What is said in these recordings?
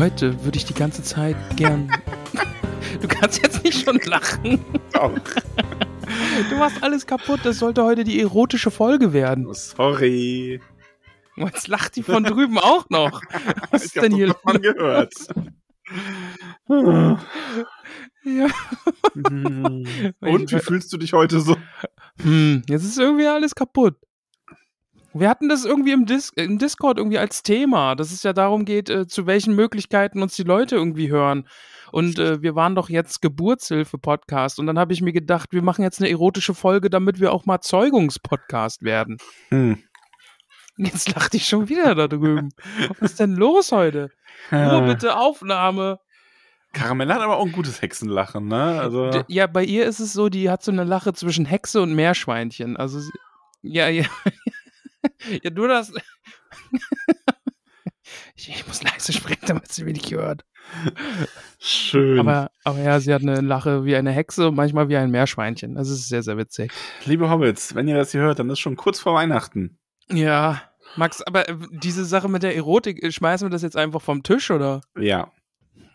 Heute würde ich die ganze Zeit gern. du kannst jetzt nicht schon lachen. Doch. Du machst alles kaputt. Das sollte heute die erotische Folge werden. Oh, sorry. Jetzt lacht die von drüben auch noch. Was ist ich denn hier davon gehört. Ja. Und wie fühlst du dich heute so? Hm, jetzt ist irgendwie alles kaputt. Wir hatten das irgendwie im, Dis im Discord irgendwie als Thema, dass es ja darum geht, äh, zu welchen Möglichkeiten uns die Leute irgendwie hören. Und äh, wir waren doch jetzt Geburtshilfe-Podcast. Und dann habe ich mir gedacht, wir machen jetzt eine erotische Folge, damit wir auch mal Zeugungspodcast werden. Hm. Jetzt lacht ich schon wieder da drüben. Was ist denn los heute? Ruhe bitte, Aufnahme. Karamell hat aber auch ein gutes Hexenlachen, ne? Also, Ja, bei ihr ist es so, die hat so eine Lache zwischen Hexe und Meerschweinchen. Also, sie- ja, ja. Ja, du das. ich, ich muss leise sprechen, damit sie wenig hört. schön. Aber, aber ja, sie hat eine Lache wie eine Hexe und manchmal wie ein Meerschweinchen. Das ist sehr, sehr witzig. Liebe Hobbits, wenn ihr das hier hört, dann ist schon kurz vor Weihnachten. Ja, Max, aber äh, diese Sache mit der Erotik, äh, schmeißen wir das jetzt einfach vom Tisch, oder? Ja.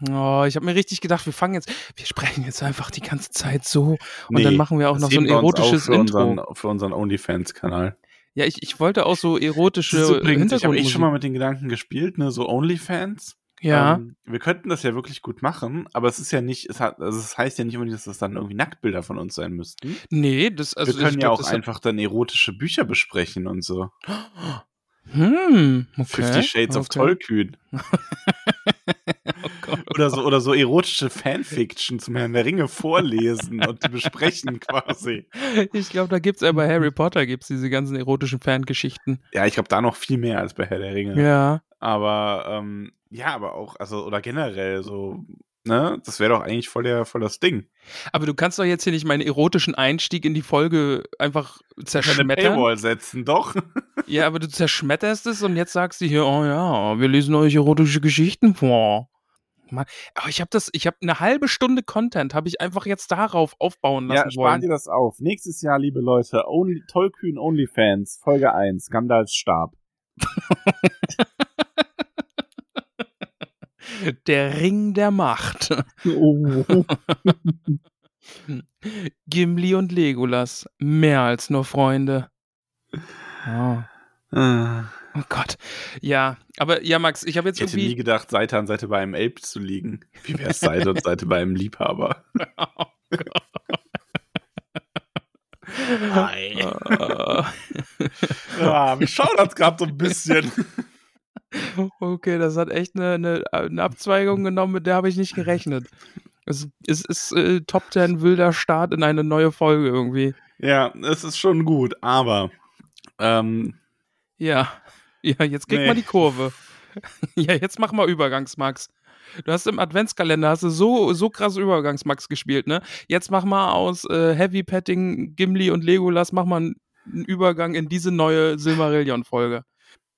Oh, ich habe mir richtig gedacht, wir fangen jetzt, wir sprechen jetzt einfach die ganze Zeit so und Nee, dann machen wir auch noch so ein uns auf erotisches für Intro. Unseren, für unseren OnlyFans-Kanal. Ja, ich, ich wollte auch so erotische Das ist übrigens, ich habe eh schon mal mit den Gedanken gespielt, ne, so OnlyFans. ja, Ähm, wir könnten das ja wirklich gut machen, aber es ist ja nicht, es hat, also es heißt ja nicht unbedingt, dass das dann irgendwie Nacktbilder von uns sein müssten. nee, das also wir können ich ja glaub, auch einfach dann erotische Bücher besprechen und so. Hm, okay. Fifty Shades of okay. Tollkühn. Oh Oder so, oder so erotische Fanfiction zum Herrn der Ringe vorlesen und die besprechen quasi. Ich glaube, da gibt's ja bei Harry Potter gibt's diese ganzen erotischen Fangeschichten. Ja, ich glaube da noch viel mehr als bei Herr der Ringe. Ja. Aber ähm, ja, aber auch, also, oder generell so, ne, das wäre doch eigentlich voll, der, voll das Ding. Aber du kannst doch jetzt hier nicht meinen erotischen Einstieg in die Folge einfach Eine zerschmettern. Paywall setzen, doch. Ja, aber du zerschmetterst es und jetzt sagst du hier, oh ja, wir lesen euch erotische Geschichten vor. Mann, aber ich habe das, ich habe eine halbe Stunde Content, habe ich einfach jetzt darauf aufbauen lassen Ja, sparen wollen. dir das auf. Nächstes Jahr, liebe Leute, Only, Tollkühn Onlyfans, Folge 1, Gandalfs Stab. Der Ring der Macht. Gimli und Legolas, mehr als nur Freunde. Oh, Ah. Oh Gott. Ja, aber ja, Max, ich habe jetzt Ich hätte nie irgendwie. gedacht, Seite an Seite bei einem Ape zu liegen. Wie wäre es Seite an Seite bei einem Liebhaber? Hi. Äh, Ja, wir schauen das gerade so ein bisschen. okay, das hat echt eine, eine, eine Abzweigung genommen, mit der habe ich nicht gerechnet. Es, es ist äh, Top 10 wilder Start in eine neue Folge irgendwie. Ja, es ist schon gut, aber ähm, Ja. Ja, jetzt krieg Nee. mal die Kurve. ja, jetzt mach mal Übergangsmax. Du hast im Adventskalender hast du so, so krass Übergangsmax gespielt, ne? Jetzt mach mal aus äh, Heavy Petting, Gimli und Legolas, mach mal einen, Übergang in diese neue Silmarillion-Folge.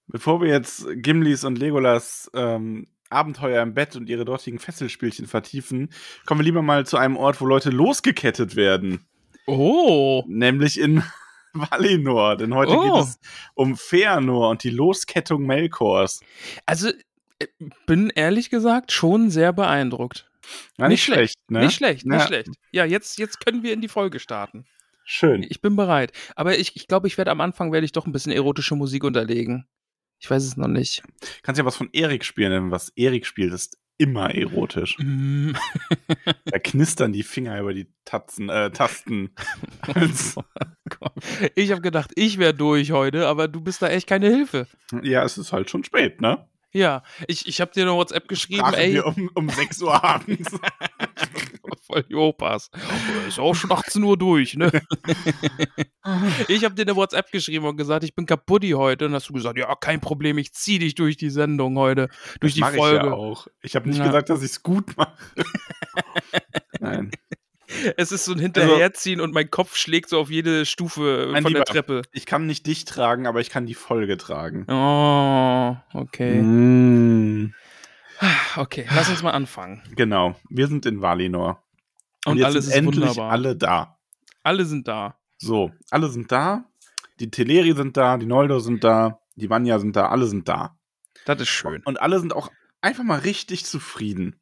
bevor wir jetzt Gimlis und Legolas ähm, Abenteuer im Bett und ihre dortigen Fesselspielchen vertiefen, kommen wir lieber mal zu einem Ort, wo Leute losgekettet werden. Oh. Nämlich in Valinor. Denn heute Oh. geht es um Feanor und die Loskettung Melkors. Also, äh, bin ehrlich gesagt schon sehr beeindruckt. Ja, nicht, schlecht, ne? Nicht schlecht, nicht Ja. schlecht. Ja, jetzt, jetzt können wir in die Folge starten. Schön. Ich bin bereit. Aber ich, ich glaube, ich werde am Anfang werde ich doch ein bisschen erotische Musik unterlegen. Ich weiß es noch nicht. Kannst ja was von Erik spielen, denn was Erik spielt, ist immer erotisch. Mm. Da knistern die Finger über die Tatzen, äh, Tasten. Als, Ich habe gedacht, ich wäre durch heute, aber du bist da echt keine Hilfe. ja, es ist halt schon spät, ne? Ja, ich, ich habe dir eine WhatsApp geschrieben, Sprachen ey, wir um, um 6 Uhr abends. voll die Opas. Ist auch schon 18 Uhr durch, ne? ich habe dir eine WhatsApp geschrieben und gesagt, ich bin kaputti heute. Und hast du gesagt, ja, kein Problem, ich zieh dich durch die Sendung heute, durch die Mach ich Folge. ja auch. Ich habe nicht Ja. gesagt, dass ich es gut mache. Nein. Es ist so ein Hinterherziehen und mein Kopf schlägt so auf jede Stufe Mein von der Lieber. Treppe. Ich kann nicht dich tragen, aber ich kann die Folge tragen. Oh, okay. Mm, Okay, lass uns mal anfangen. genau. Wir sind in Valinor. Und, Und jetzt alles sind ist endlich wunderbar. alle da. Alle sind da. So, alle sind da. Die Teleri sind da, die Noldor sind da, die Vanya sind da, alle sind da. Das ist schön. Und alle sind auch einfach mal richtig zufrieden.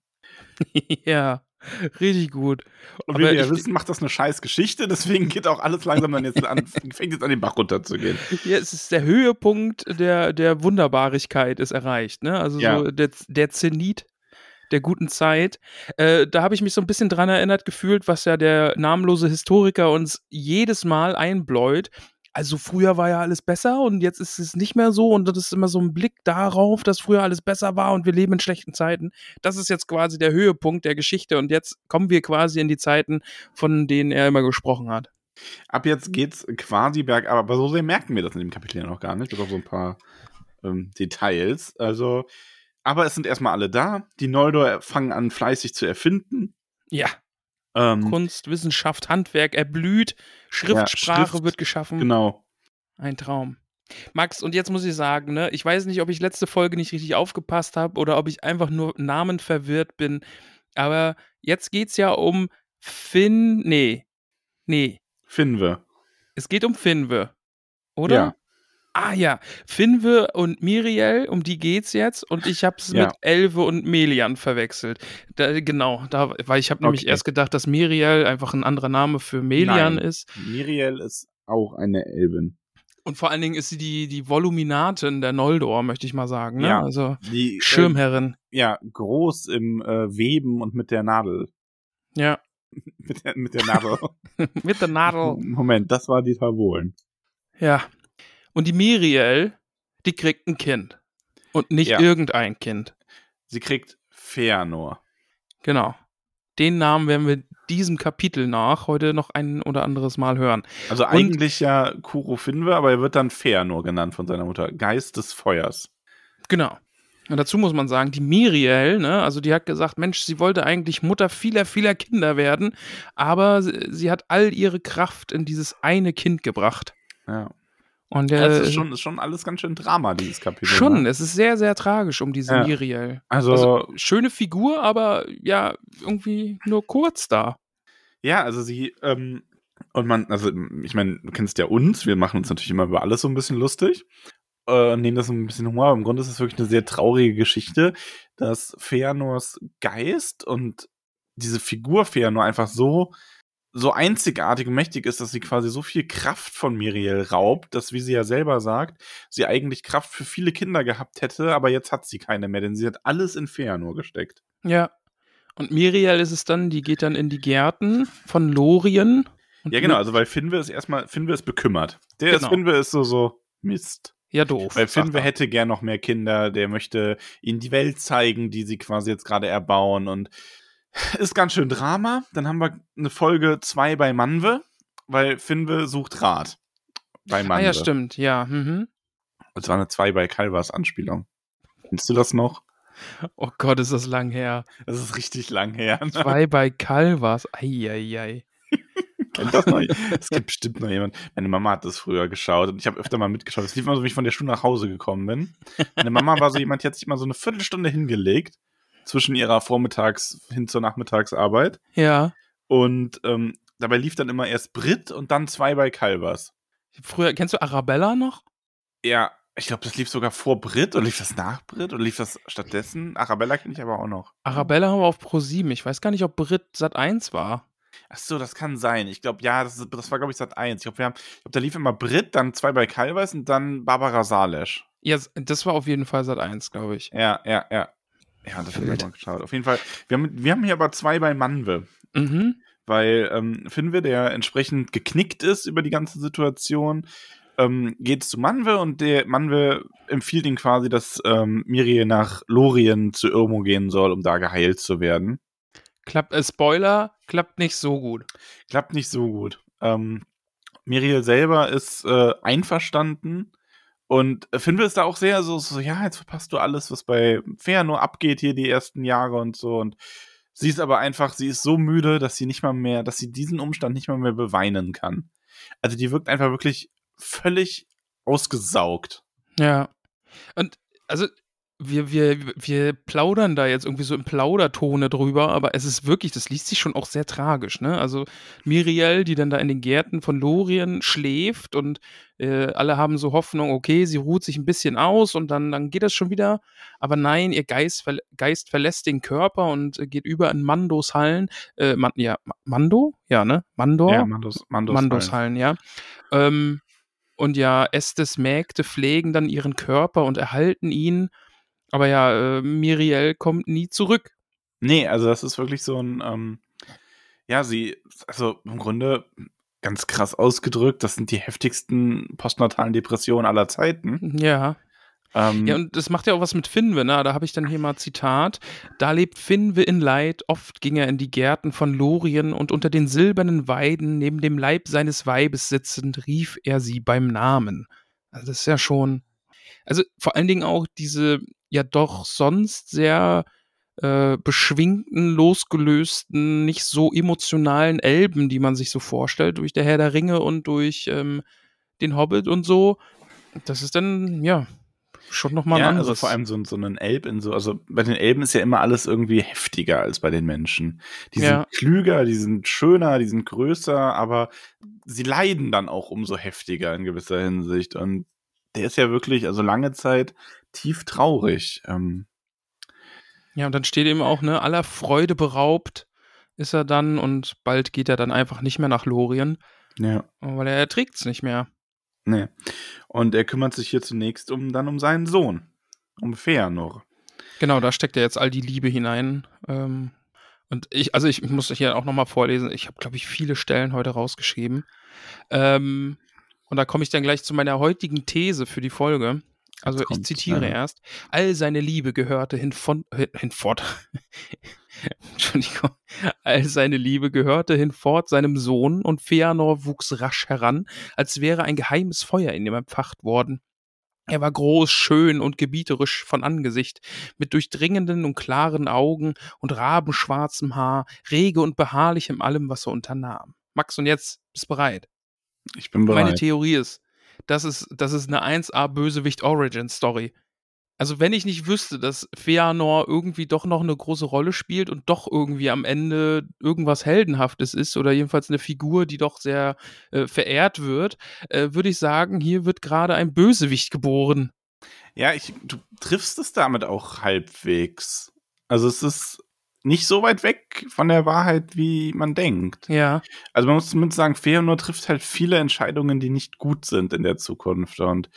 ja, richtig gut. Und Aber wie wir ja wissen, macht das eine scheiß Geschichte, deswegen geht auch alles langsam dann jetzt an, fängt jetzt an den Bach runterzugehen. Ja, es ist der Höhepunkt der, der Wunderbarigkeit ist erreicht, ne? Also Ja. so der, der Zenit der guten Zeit. Äh, da habe ich mich so ein bisschen dran erinnert gefühlt, was ja der namenlose Historiker uns jedes Mal einbläut. Also früher war ja alles besser und jetzt ist es nicht mehr so und das ist immer so ein Blick darauf, dass früher alles besser war und wir leben in schlechten Zeiten. Das ist jetzt quasi der Höhepunkt der Geschichte und jetzt kommen wir quasi in die Zeiten, von denen er immer gesprochen hat. Ab jetzt geht's quasi bergab, aber so sehr merken wir das in dem Kapitel ja noch gar nicht, bis auf so ein paar ähm, Details. Also, aber es sind erstmal alle da. Die Noldor fangen an, fleißig zu erfinden. Ja, Ähm, Kunst, Wissenschaft, Handwerk erblüht, Schriftsprache Schrift, wird geschaffen. genau. Ein Traum. Max, und jetzt muss ich sagen, ne, ich weiß nicht, ob ich letzte Folge nicht richtig aufgepasst habe oder ob ich einfach nur Namen verwirrt bin, aber jetzt geht's ja um Finn, nee, nee, Finwe. es geht um Finwe, oder? Ja. Ah ja, Finwe und Miriel, um die geht's jetzt und ich hab's Ja. mit Elve und Melian verwechselt. Da, genau, da, weil ich habe nämlich Okay. erst gedacht, dass Miriel einfach ein anderer Name für Melian Nein. ist. Miriel ist auch eine Elbin. Und vor allen Dingen ist sie die, die Voluminatin der Noldor, möchte ich mal sagen. Ne? Ja. Also Die, Schirmherrin. Äh, ja, groß im äh, Weben und mit der Nadel. Ja. mit, der, mit der Nadel. Mit der Nadel. Moment, das war die Tavolen. Ja. Und die Miriel, die kriegt ein Kind. Und nicht Ja. irgendein Kind. Sie kriegt Feanor. Genau. Den Namen werden wir diesem Kapitel nach heute noch ein oder anderes Mal hören. Also eigentlich ja Kuro Finwe, aber er wird dann Feanor genannt von seiner Mutter. Geist des Feuers. Genau. Und dazu muss man sagen, die Miriel, ne, also die hat gesagt, Mensch, sie wollte eigentlich Mutter vieler, vieler Kinder werden, aber sie, sie hat all ihre Kraft in dieses eine Kind gebracht. Ja. Und Das äh, ist schon, ist schon alles ganz schön Drama, dieses Kapitel. schon, Ne? es ist sehr, sehr tragisch um diese Ja. Miriel. Also, Also schöne Figur, aber ja, irgendwie nur kurz da. ja, also sie, ähm, und man, also ich meine, du kennst ja uns, wir machen uns natürlich immer über alles so ein bisschen lustig. Äh, nehmen das so ein bisschen Humor, aber im Grunde ist es wirklich eine sehr traurige Geschichte, dass Feanors Geist und diese Figur Feanor einfach so, so einzigartig und mächtig ist, dass sie quasi so viel Kraft von Miriel raubt, dass, wie sie ja selber sagt, sie eigentlich Kraft für viele Kinder gehabt hätte, aber jetzt hat sie keine mehr, denn sie hat alles in Feanor gesteckt. Ja. Und Miriel ist es dann, die geht dann in die Gärten von Lorien. Ja, genau, also weil Finwe ist erstmal, Finwe ist bekümmert. Der ist, Genau. Finwe ist so, so, Mist. Ja, doof. Weil Finwe hätte gern noch mehr Kinder, der möchte ihnen die Welt zeigen, die sie quasi jetzt gerade erbauen und ist ganz schön Drama. Dann haben wir eine Folge 2 bei Manwe, weil Finwe sucht Rat. Bei Ah Manwe. ja, stimmt, ja. Mhm. Das war eine 2 bei Calvas Anspielung. Kennst du das noch? Oh Gott, ist das lang her. Das ist richtig lang her. Ne? Zwei bei Calvas. Eieiei. Kennt das noch? Es gibt bestimmt noch jemand. Meine Mama hat das früher geschaut und ich habe öfter mal mitgeschaut. Es lief immer so, wie ich von der Schule nach Hause gekommen bin. Meine Mama war so jemand, die hat sich mal so eine Viertelstunde hingelegt zwischen ihrer Vormittags- hin zur Nachmittagsarbeit. Ja. Und ähm, dabei lief dann immer erst Brit und dann zwei bei Calvas. Früher, kennst du Arabella noch? Ja, ich glaube, das lief sogar vor Brit oder lief das nach Brit oder lief das stattdessen? Arabella kenne ich aber auch noch. Arabella haben wir auf Pro 7. Ich weiß gar nicht, ob Brit Sat 1 war. Ach so, das kann sein. Ich glaube, ja, das, ist, das war, glaube ich, Sat 1. Ich glaube, glaub, da lief immer Brit, dann zwei bei Calvas und dann Barbara Salesch. Ja, das war auf jeden Fall Sat 1, glaube ich. Ja, ja, ja. Ja, das hat mir geschaut. Auf jeden Fall. Wir haben, wir haben hier aber zwei bei Manwe. Mhm. Weil ähm, Finwe, der entsprechend geknickt ist über die ganze Situation, ähm, geht zu Manwe und der Manwe empfiehlt ihm quasi, dass ähm, Mirie nach Lorien zu Irmo gehen soll, um da geheilt zu werden. Klappt, äh, Spoiler, klappt nicht so gut. Klappt nicht so gut. Ähm, Miriel selber ist äh, einverstanden und Finwe ist da auch sehr so, so, ja, jetzt verpasst du alles, was bei Fair nur abgeht hier die ersten Jahre und so und sie ist aber einfach, sie ist so müde, dass sie nicht mal mehr, dass sie diesen Umstand nicht mal mehr beweinen kann. Also die wirkt einfach wirklich völlig ausgesaugt. Ja. Und also wir, wir, wir plaudern da jetzt irgendwie so im Plaudertone drüber, aber es ist wirklich, das liest sich schon auch sehr tragisch, ne? Also Miriel, die dann da in den Gärten von Lorien schläft und äh, alle haben so Hoffnung, okay, sie ruht sich ein bisschen aus und dann, dann geht das schon wieder. Aber nein, ihr Geist, ver Geist verlässt den Körper und äh, geht über in Mandos Hallen. Äh, Man ja, Mando? Ja, ne? Mandor? Ja, Mandos, Mandos, Mandos Hallen, ja. Ähm, und ja, Estes Mägde pflegen dann ihren Körper und erhalten ihn. Aber ja, äh, Miriel kommt nie zurück. Nee, also das ist wirklich so ein, ähm, ja, sie, also im Grunde ganz krass ausgedrückt, das sind die heftigsten postnatalen Depressionen aller Zeiten. Ja. Ähm, Ja, und das macht ja auch was mit Finwe, ne? Da habe ich dann hier mal Zitat. Da lebt Finwe in Leid, oft ging er in die Gärten von Lorien und unter den silbernen Weiden, neben dem Leib seines Weibes sitzend, rief er sie beim Namen. Also das ist ja schon. Also vor allen Dingen auch diese ja doch sonst sehr äh, beschwingten, losgelösten, nicht so emotionalen Elben, die man sich so vorstellt, durch der Herr der Ringe und durch ähm, den Hobbit und so. Das ist dann, ja, schon nochmal ja, ein also anderes. vor allem so, so ein Elb in so, also bei den Elben ist ja immer alles irgendwie heftiger als bei den Menschen. Die Ja. sind klüger, die sind schöner, die sind größer, aber sie leiden dann auch umso heftiger in gewisser Hinsicht. Und der ist ja wirklich, also lange Zeit tief traurig. Ähm, Ja, und dann steht eben auch, ne, aller Freude beraubt ist er dann und bald geht er dann einfach nicht mehr nach Lorien, ja. weil er erträgt es nicht mehr. Nee. Und er kümmert sich hier zunächst um dann um seinen Sohn, um Feanor. Genau, da steckt er jetzt all die Liebe hinein. Ähm, und ich, also ich muss hier auch nochmal vorlesen, ich habe, glaube ich, viele Stellen heute rausgeschrieben. Ähm, und da komme ich dann gleich zu meiner heutigen These für die Folge. Also ich zitiere ja. erst. All seine Liebe gehörte hinfort, hin, hinfort. Entschuldigung. All seine Liebe gehörte hinfort seinem Sohn und Feanor wuchs rasch heran, als wäre ein geheimes Feuer in ihm empfacht worden. Er war groß, schön und gebieterisch von Angesicht, mit durchdringenden und klaren Augen und rabenschwarzem Haar, rege und beharrlich in allem, was er unternahm. Max, und jetzt bist bereit. Ich bin bereit. Meine Theorie ist, das ist, das ist eine 1A Bösewicht Origin Story. Also wenn ich nicht wüsste, dass Feanor irgendwie doch noch eine große Rolle spielt und doch irgendwie am Ende irgendwas Heldenhaftes ist oder jedenfalls eine Figur, die doch sehr äh, verehrt wird, äh, würde ich sagen, hier wird gerade ein Bösewicht geboren. Ja, ich, du triffst es damit auch halbwegs. Also es ist nicht so weit weg von der Wahrheit, wie man denkt. Ja. Also man muss zumindest sagen, Feanor trifft halt viele Entscheidungen, die nicht gut sind in der Zukunft. Und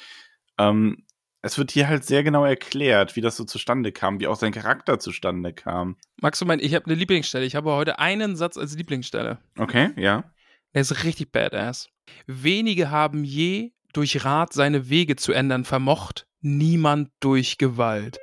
ähm, es wird hier halt sehr genau erklärt, wie das so zustande kam, wie auch sein Charakter zustande kam. Max, du meinst, ich habe eine Lieblingsstelle. Ich habe heute einen Satz als Lieblingsstelle. Okay, ja. Der ist richtig badass. Wenige haben je durch Rat seine Wege zu ändern vermocht, niemand durch Gewalt.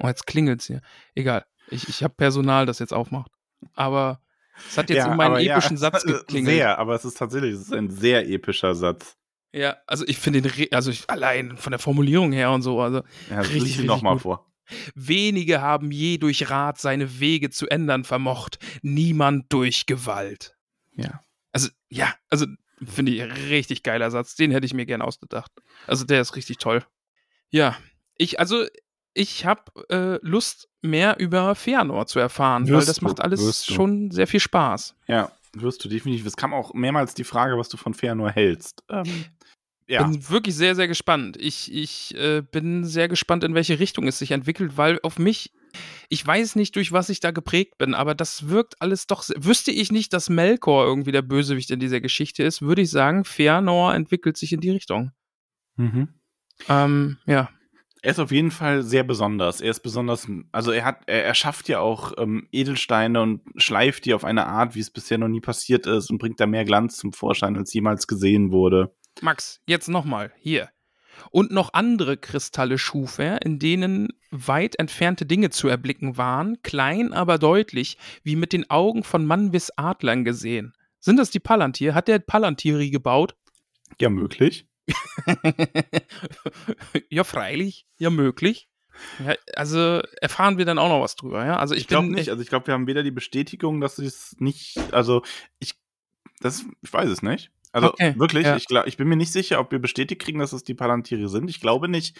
Oh, jetzt klingelt's hier. Egal. Ich, ich habe Personal, das jetzt aufmacht. Aber es hat jetzt ja, in meinen aber ja, epischen Satz geklingelt. Sehr, aber es ist tatsächlich, es ist ein sehr epischer Satz. Ja, also ich finde den, also ich, allein von der Formulierung her und so, also Ja, das Richtig, richtig nochmal vor. wenige haben je durch Rat seine Wege zu ändern vermocht, niemand durch Gewalt. Ja. Also, ja, also finde ich richtig geiler Satz. Den hätte ich mir gern ausgedacht. Also, der ist richtig toll. Ja, ich, also, ich habe äh, Lust, mehr über Feanor zu erfahren, weil Wirst das du, macht alles du. schon sehr viel Spaß. Ja, wirst du definitiv. Es kam auch mehrmals die Frage, was du von Feanor hältst. Ähm, ja. Bin wirklich sehr, sehr gespannt. Ich, ich äh, bin sehr gespannt, in welche Richtung es sich entwickelt, weil auf mich, ich weiß nicht, durch was ich da geprägt bin, aber das wirkt alles doch. sehr- Wüsste ich nicht, dass Melkor irgendwie der Bösewicht in dieser Geschichte ist, würde ich sagen, Feanor entwickelt sich in die Richtung. Mhm. Ähm, ja. Er ist auf jeden Fall sehr besonders. Er ist besonders, also er hat, er, er schafft ja auch ähm, Edelsteine und schleift die auf eine Art, wie es bisher noch nie passiert ist und bringt da mehr Glanz zum Vorschein, als jemals gesehen wurde. Max, jetzt nochmal, hier. Und noch andere Kristalle schuf er, in denen weit entfernte Dinge zu erblicken waren, klein aber deutlich, wie mit den Augen von Manwis Adlern gesehen. Sind das die Palantir? Hat der Palantiri gebaut? Ja, möglich. Ja, freilich, ja, möglich. Ja, also erfahren wir dann auch noch was drüber, ja? Also ich, Ich glaube nicht. Also ich glaube, wir haben weder die Bestätigung, dass es nicht, also ich, das, ich weiß es nicht. Also Okay, wirklich, ja. ich, glaub, ich bin mir nicht sicher, ob wir bestätigt kriegen, dass es die Palantiri sind. Ich glaube nicht.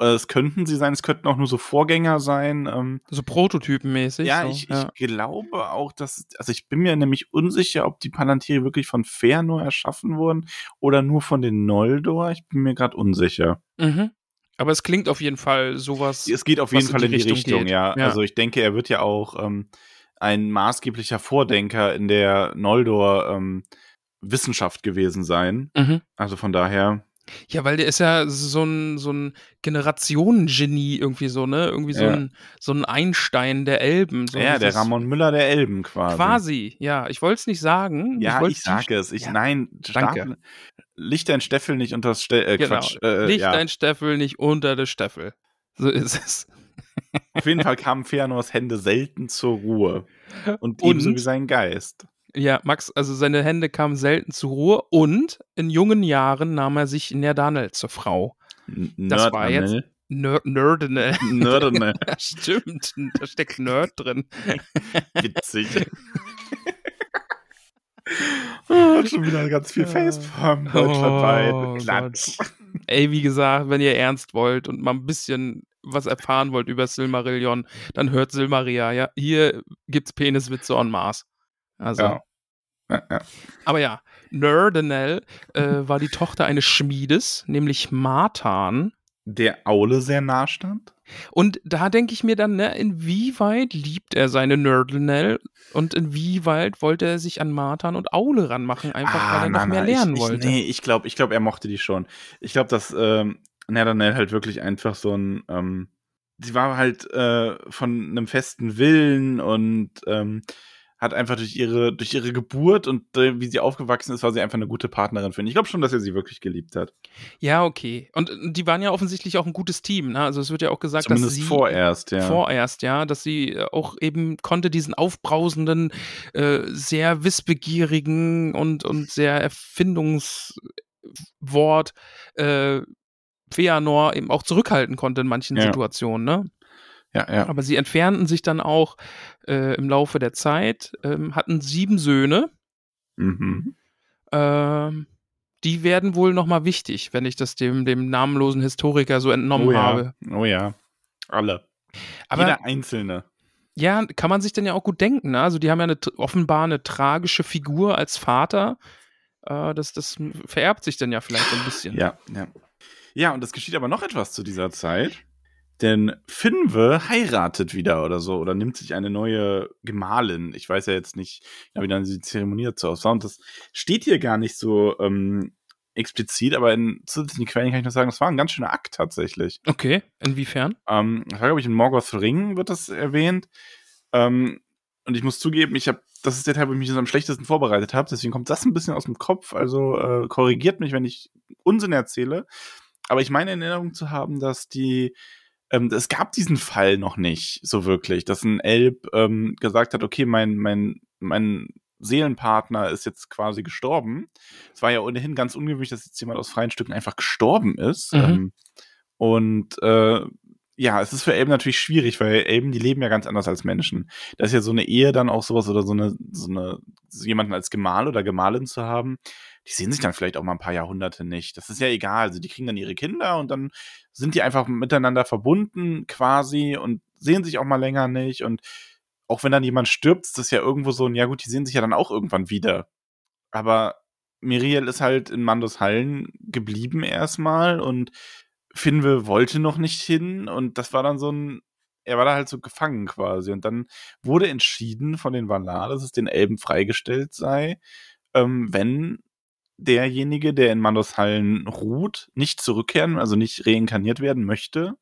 Äh, Es könnten sie sein, es könnten auch nur so Vorgänger sein. Ähm, so prototypenmäßig. ja, so, ich, ja. ich glaube auch, dass, also ich bin mir nämlich unsicher, ob die Palantiri wirklich von Fëanor erschaffen wurden oder nur von den Noldor. Ich bin mir gerade unsicher. Mhm. Aber es klingt auf jeden Fall sowas. Es geht auf jeden Fall in die Richtung, geht. ja. Ja. Also ich denke, er wird ja auch ähm, ein maßgeblicher Vordenker in der Noldor ähm, Wissenschaft gewesen sein. Mhm. Also von daher, Ja, weil der ist ja so ein, so ein Generationengenie irgendwie so, ne? Irgendwie so, Ja. ein, so ein Einstein der Elben. So ja, der Ramon Müller der Elben quasi. Quasi, ja. Ich wollte es nicht sagen. Ja, wollte ich, sage es. Ich ja. nein, Danke. Licht ein Steffel nicht unter das Ste äh, Genau. Quatsch. Äh, Nicht ja. ein Steffel, nicht unter der Steffel. So ist es. Auf jeden Fall kamen Fëanors Hände selten zur Ruhe. Und, Und? ebenso wie sein Geist. Ja, Max, also seine Hände kamen selten zur Ruhe und in jungen Jahren nahm er sich Nerdanel zur Frau. N- Das war jetzt- Nerdmanel. Ner Nerdanel. Nerdmanel. Ja, Stimmt, da steckt Nerd drin. Witzig. oh, schon wieder ganz viel Facepalm deutschlandweit. Oh Klatsch. Ey, wie gesagt, wenn ihr ernst wollt und mal ein bisschen was erfahren wollt über Silmarillion, dann hört Silmaria. Ja, hier gibt's Peniswitze en masse. Also, Ja. Ja, ja. aber ja, Nerdanel äh, war die Tochter eines Schmiedes, nämlich Martan. Der Aule sehr nah stand. Und da denke ich mir dann, ne, inwieweit liebt er seine Nerdanel und inwieweit wollte er sich an Martan und Aule ranmachen, einfach weil er noch nein, mehr nein, lernen ich, wollte. Ich, nee, ich glaube, ich glaub, er mochte die schon. Ich glaube, dass ähm, Nerdanel halt wirklich einfach so ein, ähm, sie war halt äh, von einem festen Willen und ähm, hat einfach durch ihre, durch ihre Geburt und äh, wie sie aufgewachsen ist, war sie einfach eine gute Partnerin für ihn. Ich glaube schon, dass er sie wirklich geliebt hat. Ja, okay. Und äh, die waren ja offensichtlich auch ein gutes Team. Ne? Also es wird ja auch gesagt, dass Zumindest sie vorerst, ja. vorerst, ja, dass sie äh, auch eben konnte diesen aufbrausenden, äh, sehr wissbegierigen und und sehr Erfindungswort äh, Feanor eben auch zurückhalten konnte in manchen Ja. Situationen. Ne? ja, ja. Aber sie entfernten sich dann auch äh, im Laufe der Zeit, ähm, hatten sieben Söhne. Mhm. Ähm, die werden wohl nochmal wichtig, wenn ich das dem, dem namenlosen Historiker so entnommen Oh ja. habe. Oh ja. Alle. Aber Jeder Einzelne. ja, kann man sich dann ja auch gut denken. Ne? Also die haben ja eine, offenbar eine tragische Figur als Vater. Äh, das, das vererbt sich dann ja vielleicht so ein bisschen. Ja, ja. Ja, und es geschieht aber noch etwas zu dieser Zeit. Denn Finwe heiratet wieder oder so oder nimmt sich eine neue Gemahlin. Ich weiß ja jetzt nicht, wie dann die Zeremonie dazu aussah. Und das steht hier gar nicht so ähm, explizit, aber in zusätzlichen Quellen kann ich noch sagen, das war ein ganz schöner Akt tatsächlich. Okay, inwiefern? Ähm, das war, glaube ich, in Morgoth Ring wird das erwähnt. Ähm, und ich muss zugeben, ich habe, das ist der Teil, wo ich mich am schlechtesten vorbereitet habe. Deswegen kommt das ein bisschen aus dem Kopf. Also äh, korrigiert mich, wenn ich Unsinn erzähle. Aber ich meine in Erinnerung zu haben, dass die, ähm, es gab diesen Fall noch nicht so wirklich, dass ein Elb ähm, gesagt hat, okay, mein, mein, mein Seelenpartner ist jetzt quasi gestorben. Es war ja ohnehin ganz ungewöhnlich, dass jetzt jemand aus freien Stücken einfach gestorben ist. Mhm. Ähm, und äh, ja, es ist für Elben natürlich schwierig, weil Elben, die leben ja ganz anders als Menschen. Da ist ja so eine Ehe dann auch sowas oder so eine, so eine, so jemanden als Gemahl oder Gemahlin zu haben, die sehen sich dann vielleicht auch mal ein paar Jahrhunderte nicht. Das ist ja egal. Also die kriegen dann ihre Kinder und dann sind die einfach miteinander verbunden quasi und sehen sich auch mal länger nicht. Und auch wenn dann jemand stirbt, ist das ja irgendwo so ein, ja gut, die sehen sich ja dann auch irgendwann wieder. Aber Miriel ist halt in Mandos Hallen geblieben erstmal und Finwe wollte noch nicht hin und das war dann so ein, er war da halt so gefangen quasi und dann wurde entschieden von den Valar, dass es den Elben freigestellt sei, ähm, wenn derjenige, der in Mandos Hallen ruht, nicht zurückkehren, also nicht reinkarniert werden möchte,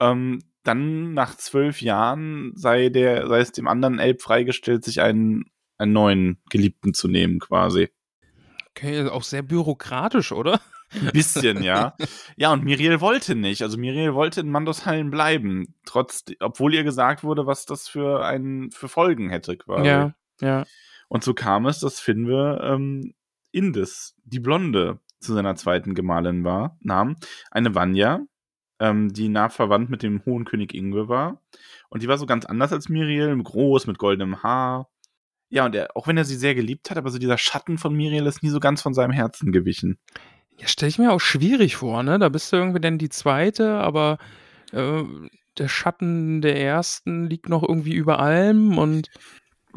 ähm, dann nach zwölf Jahren sei der, sei es dem anderen Elb freigestellt, sich einen, einen neuen Geliebten zu nehmen, quasi. Okay, auch sehr bürokratisch, oder? Ein bisschen, ja. Ja, und Miriel wollte nicht. Also Miriel wollte in Mandoshallen bleiben, trotz, obwohl ihr gesagt wurde, was das für einen für Folgen hätte, quasi. Ja, ja. Und so kam es, dass Finwe ähm, Indis, die Blonde, zu seiner zweiten Gemahlin war, nahm. Eine Vanya, ähm, die nah verwandt mit dem hohen König Ingwe war. Und die war so ganz anders als Miriel, groß, mit goldenem Haar. Ja, und er, auch wenn er sie sehr geliebt hat, aber so dieser Schatten von Miriel ist nie so ganz von seinem Herzen gewichen. Ja, stelle ich mir auch schwierig vor, ne? Da bist du irgendwie dann die zweite, aber äh, der Schatten der ersten liegt noch irgendwie über allem und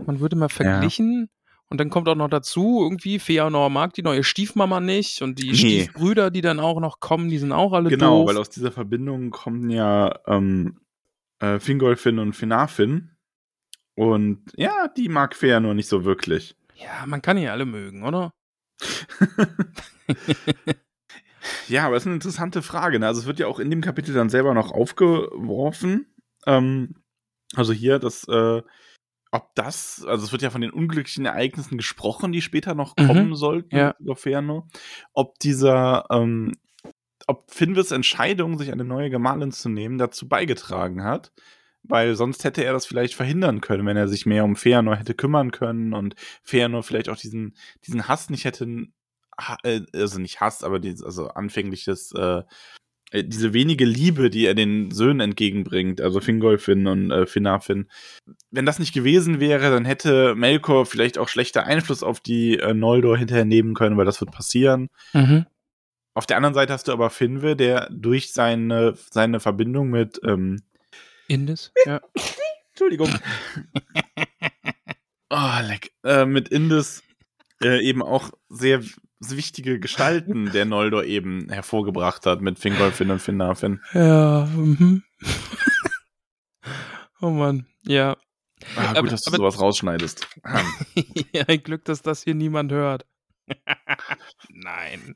man würde mal verglichen. Und dann kommt auch noch dazu, irgendwie, Feanor mag die neue Stiefmama nicht und die Nee. Stiefbrüder, die dann auch noch kommen, die sind auch alle Genau, doof. weil aus dieser Verbindung kommen ja ähm, äh, Fingolfin und Finarfin. Und ja, die mag Fea nur nicht so wirklich. ja, man kann ja alle mögen, oder? Ja, aber es ist eine interessante Frage. Ne? Also es wird ja auch in dem Kapitel dann selber noch aufgeworfen. Ähm, also hier, dass, äh, ob das, also es wird ja von den unglücklichen Ereignissen gesprochen, die später noch Mhm, kommen sollten ja. über Ferno. Ob dieser, ähm, ob Finwes Entscheidung, sich eine neue Gemahlin zu nehmen, dazu beigetragen hat. Weil sonst hätte er das vielleicht verhindern können, wenn er sich mehr um Feanor hätte kümmern können und Feanor vielleicht auch diesen, diesen Hass nicht hätte, äh, also nicht Hass, aber dieses, also anfängliches, äh, diese wenige Liebe, die er den Söhnen entgegenbringt, also Fingolfin und äh, Finarfin. Wenn das nicht gewesen wäre, dann hätte Melkor vielleicht auch schlechter Einfluss auf die äh, Noldor hinterher nehmen können, weil das wird passieren. Mhm. Auf der anderen Seite hast du aber Finwe, der durch seine, seine Verbindung mit, ähm, Indis? Ja. Entschuldigung. oh, leck. Äh, mit Indis äh, eben auch sehr wichtige Gestalten der Noldor eben hervorgebracht hat mit Fingolfin und Finarfin. Ja, mhm. oh Mann, ja. Ah, gut, Aber- dass du aber- sowas rausschneidest. Ja, ein Glück, dass das hier niemand hört. Nein.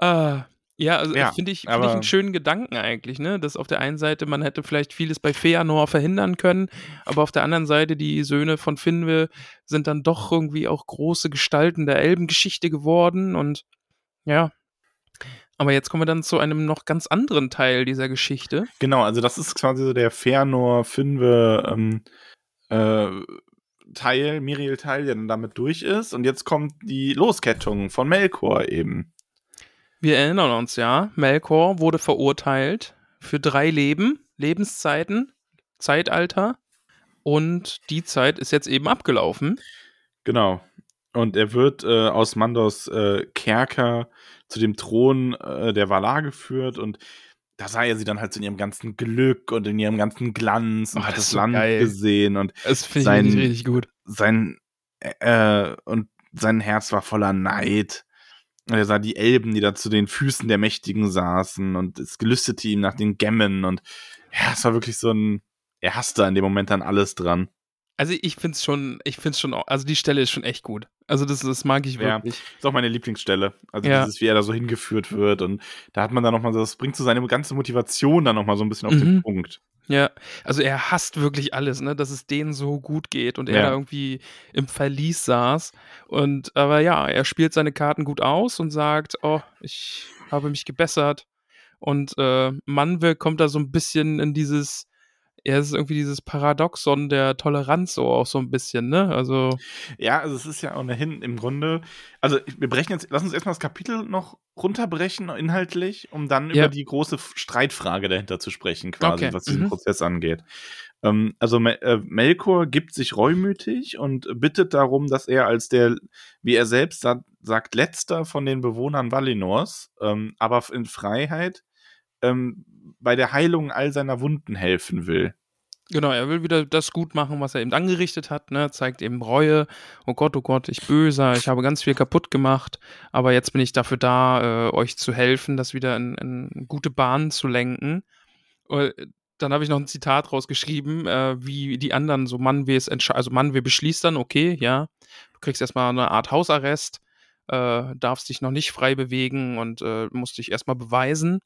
Ah, ja, also Ja, finde ich, find ich einen schönen Gedanken eigentlich, ne? Dass auf der einen Seite man hätte vielleicht vieles bei Feanor verhindern können, aber auf der anderen Seite die Söhne von Finwe sind dann doch irgendwie auch große Gestalten der Elbengeschichte geworden und ja. Aber jetzt kommen wir dann zu einem noch ganz anderen Teil dieser Geschichte. Genau, also das ist quasi so der Fëanor, Finwe, ähm, äh, Teil, Miriel-Teil, der dann damit durch ist. Und jetzt kommt die Loskettung von Melkor eben. Wir erinnern uns ja, Melkor wurde verurteilt für drei Leben, Lebenszeiten, Zeitalter und die Zeit ist jetzt eben abgelaufen. Genau. Und er wird äh, aus Mandos äh, Kerker zu dem Thron äh, der Valar geführt und da sah er sie dann halt so in ihrem ganzen Glück und in ihrem ganzen Glanz und Oh, hat das das Land geil. gesehen und Das finde ich richtig gut. sein äh, und sein Herz war voller Neid. Und er sah die Elben, die da zu den Füßen der Mächtigen saßen und es gelüstete ihm nach den Gemmen und ja, es war wirklich so ein, er hasste an dem Moment dann alles dran. Also ich finde es schon, ich finde es schon, also die Stelle ist schon echt gut. Also das, das mag ich Ja. wirklich. Ist auch meine Lieblingsstelle. Also Ja. dieses, wie er da so hingeführt wird und da hat man dann nochmal, das bringt so seine ganze Motivation dann nochmal so ein bisschen auf den Mhm. Punkt. Ja, also er hasst wirklich alles, ne, dass es denen so gut geht und er Ja. da irgendwie im Verlies saß. Und aber ja, er spielt seine Karten gut aus und sagt, oh, ich habe mich gebessert. Und äh, Manwe kommt da so ein bisschen in dieses, er ist irgendwie dieses Paradoxon der Toleranz so auch so ein bisschen, ne? Also, Ja, also es ist ja ohnehin im Grunde, also wir brechen jetzt, lass uns erstmal das Kapitel noch runterbrechen inhaltlich, um dann Ja. über die große Streitfrage dahinter zu sprechen, quasi, Okay, was diesen mhm. Prozess angeht. Ähm, also äh, Melkor gibt sich reumütig und bittet darum, dass er als der, wie er selbst sa sagt, letzter von den Bewohnern Valinors, ähm, aber in Freiheit, ähm, bei der Heilung all seiner Wunden helfen will. genau, er will wieder das gut machen, was er eben angerichtet hat, ne? Zeigt eben Reue. Oh Gott, oh Gott, ich böser, ich habe ganz viel kaputt gemacht, aber jetzt bin ich dafür da, äh, euch zu helfen, das wieder in, in gute Bahnen zu lenken. Äh, Dann habe ich noch ein Zitat rausgeschrieben, äh, wie die anderen so Manwes entscheiden. Also Manwe beschließt dann, okay, ja, du kriegst erstmal eine Art Hausarrest, äh, darfst dich noch nicht frei bewegen und äh, musst dich erstmal beweisen.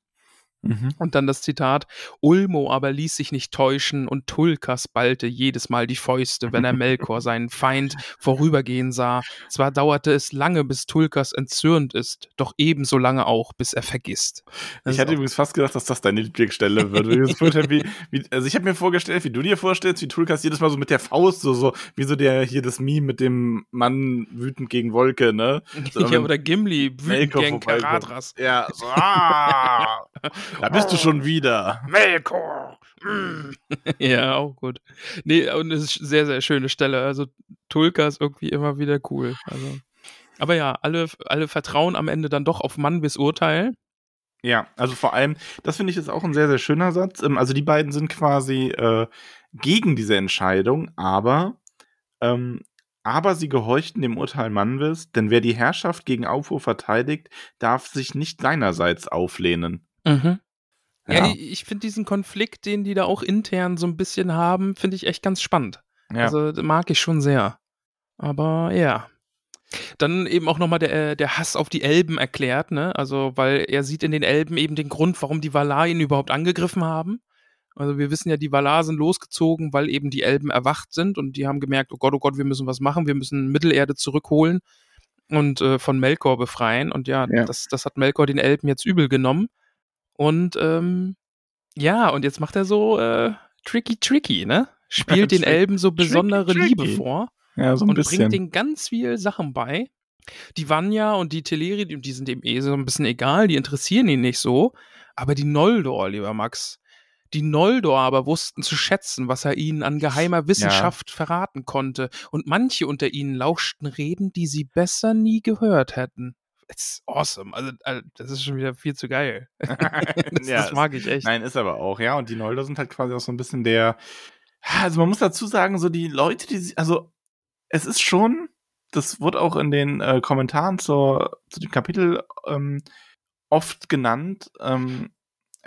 Mhm. Und dann das Zitat, Ulmo aber ließ sich nicht täuschen und Tulkas ballte jedes Mal die Fäuste, wenn er Melkor seinen Feind vorübergehen sah. Zwar dauerte es lange, bis Tulkas entzürnt ist, doch ebenso lange auch, bis er vergisst. Das Ich hatte übrigens fast gedacht, dass das deine Lieblingsstelle wird. Wie vorstellst, wie, wie, also ich habe mir vorgestellt, wie du dir vorstellst, wie Tulkas jedes Mal so mit der Faust, so, so wie so der hier das Meme mit dem Mann wütend gegen Wolke, ne? So, ja, oder Gimli, wütend Melkor gegen. Karadras. Ja, so, ah, da bist du schon wieder. Melkor! Mm. ja, auch gut. Nee, und es ist sehr, sehr schöne Stelle. Also Tulka ist irgendwie immer wieder cool. Also. Aber ja, alle, alle vertrauen am Ende dann doch auf Mann bis Urteil. Ja, also vor allem, das finde ich ist auch ein sehr, sehr schöner Satz. Ähm, Also die beiden sind quasi äh, gegen diese Entscheidung, aber, ähm, aber sie gehorchten dem Urteil Manwis, denn wer die Herrschaft gegen Aufruhr verteidigt, darf sich nicht seinerseits auflehnen. Ja, Ja. ich, finde diesen Konflikt, den die da auch intern so ein bisschen haben, finde ich echt ganz spannend. Ja. Also mag ich schon sehr. Aber ja. Dann eben auch nochmal der, äh, der Hass auf die Elben erklärt, ne? Also, weil er sieht in den Elben eben den Grund, warum die Valar ihn überhaupt angegriffen haben. Also wir wissen ja, die Valar sind losgezogen, weil eben die Elben erwacht sind und die haben gemerkt, oh Gott, oh Gott, wir müssen was machen, wir müssen Mittelerde zurückholen und äh, von Melkor befreien. Und ja, Ja. Das, das hat Melkor den Elben jetzt übel genommen. Und ähm, ja, und jetzt macht er so äh, tricky, tricky, ne? Spielt den Elben so besondere tricky. Liebe vor ja, so ein und bisschen. bringt denen ganz viel Sachen bei. Die Vanya und die Teleri, die, die sind dem eh so ein bisschen egal, die interessieren ihn nicht so. Aber die Noldor, lieber Max, die Noldor aber wussten zu schätzen, was er ihnen an geheimer Wissenschaft verraten konnte. Und manche unter ihnen lauschten Reden, die sie besser nie gehört hätten. It's awesome. Also, also das ist schon wieder viel zu geil. das, Ja, das mag ich echt. Nein, ist aber auch, ja. Und die Noldor sind halt quasi auch so ein bisschen der. Also man muss dazu sagen, so die Leute, die also es ist schon, das wurde auch in den äh, Kommentaren zur, zu dem Kapitel ähm, oft genannt. Ähm,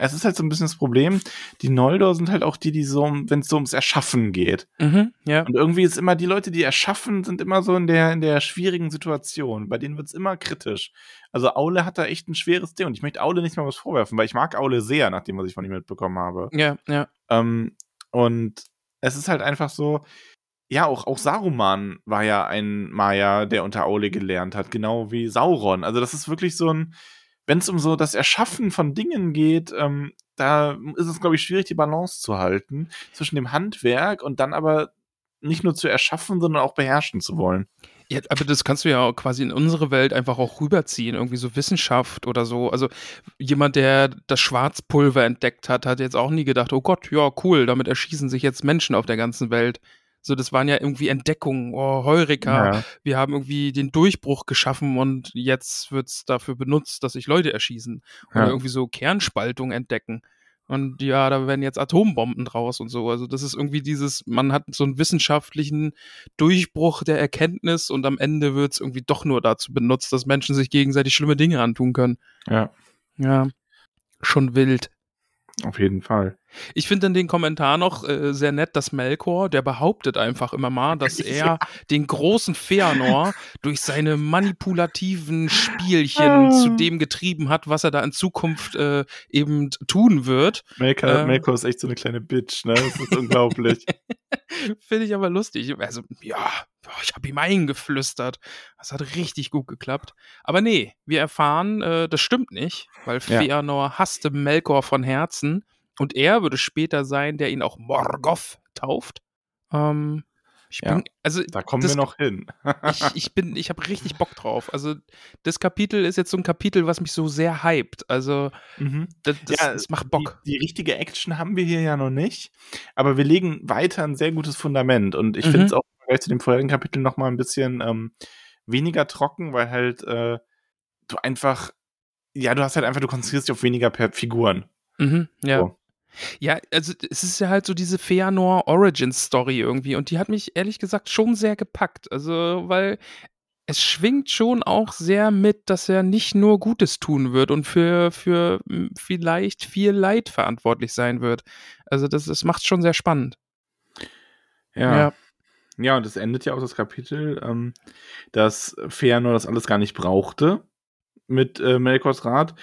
es ist halt so ein bisschen das Problem, die Noldor sind halt auch die, die so, wenn es so ums Erschaffen geht. Mhm, ja. Und irgendwie ist immer die Leute, die erschaffen, sind immer so in der, in der schwierigen Situation. Bei denen wird's immer kritisch. Also Aule hat da echt ein schweres Ding. Und ich möchte Aule nicht mal was vorwerfen, weil ich mag Aule sehr, nachdem was ich von ihm mitbekommen habe. Ja, ja. Ähm, und es ist halt einfach so, ja, auch, auch Saruman war ja ein Maya, der unter Aule gelernt hat, genau wie Sauron. Also das ist wirklich so ein, wenn es um so das Erschaffen von Dingen geht, ähm, da ist es, glaube ich, schwierig, die Balance zu halten zwischen dem Handwerk und dann aber nicht nur zu erschaffen, sondern auch beherrschen zu wollen. Ja, aber das kannst du ja quasi in unsere Welt einfach auch rüberziehen, irgendwie so Wissenschaft oder so. Also jemand, der das Schwarzpulver entdeckt hat, hat jetzt auch nie gedacht, oh Gott, ja, cool, damit erschießen sich jetzt Menschen auf der ganzen Welt. So, das waren ja irgendwie Entdeckungen, oh, Heureka, wir haben irgendwie den Durchbruch geschaffen und jetzt wird's dafür benutzt, dass sich Leute erschießen. Oder Ja. irgendwie so Kernspaltung entdecken. Und ja, da werden jetzt Atombomben draus und so. Also das ist irgendwie dieses, man hat so einen wissenschaftlichen Durchbruch der Erkenntnis und am Ende wird's irgendwie doch nur dazu benutzt, dass Menschen sich gegenseitig schlimme Dinge antun können. Ja, Ja, schon wild. Auf jeden Fall. Ich finde dann den Kommentar noch äh, sehr nett, dass Melkor, der behauptet einfach immer mal, dass er den großen Feanor durch seine manipulativen Spielchen Ah. zu dem getrieben hat, was er da in Zukunft äh, eben tun wird. Melka, Ähm. Melkor ist echt so eine kleine Bitch, ne? Das ist unglaublich. Finde ich aber lustig. Also, ja, ich habe ihm eingeflüstert. Das hat richtig gut geklappt. Aber nee, wir erfahren, äh, das stimmt nicht, weil Ja. Feanor hasste Melkor von Herzen und er würde später sein, der ihn auch Morgoth tauft. Ähm, ich Ja, bin, also Da kommen das, wir noch hin. ich, ich bin, ich habe richtig Bock drauf. Also das Kapitel ist jetzt so ein Kapitel, was mich so sehr hypt. Also Mhm. das, das, Ja, das macht Bock. Die, die richtige Action haben wir hier ja noch nicht, aber wir legen weiter ein sehr gutes Fundament und ich Mhm. finde es auch Vergleich zu dem vorherigen Kapitel noch mal ein bisschen ähm, weniger trocken, weil halt äh, du einfach, ja, du hast halt einfach, du konzentrierst dich auf weniger per Figuren. Mhm, ja. So. Ja, also es ist ja halt so diese Feanor Origin Story irgendwie und die hat mich ehrlich gesagt schon sehr gepackt. Also, weil es schwingt schon auch sehr mit, dass er nicht nur Gutes tun wird und für, für m, vielleicht viel Leid verantwortlich sein wird. Also, das, das macht schon sehr spannend. Ja. ja. Und es endet ja auch das Kapitel, ähm, dass Feanor das alles gar nicht brauchte mit äh, Melkors Rat,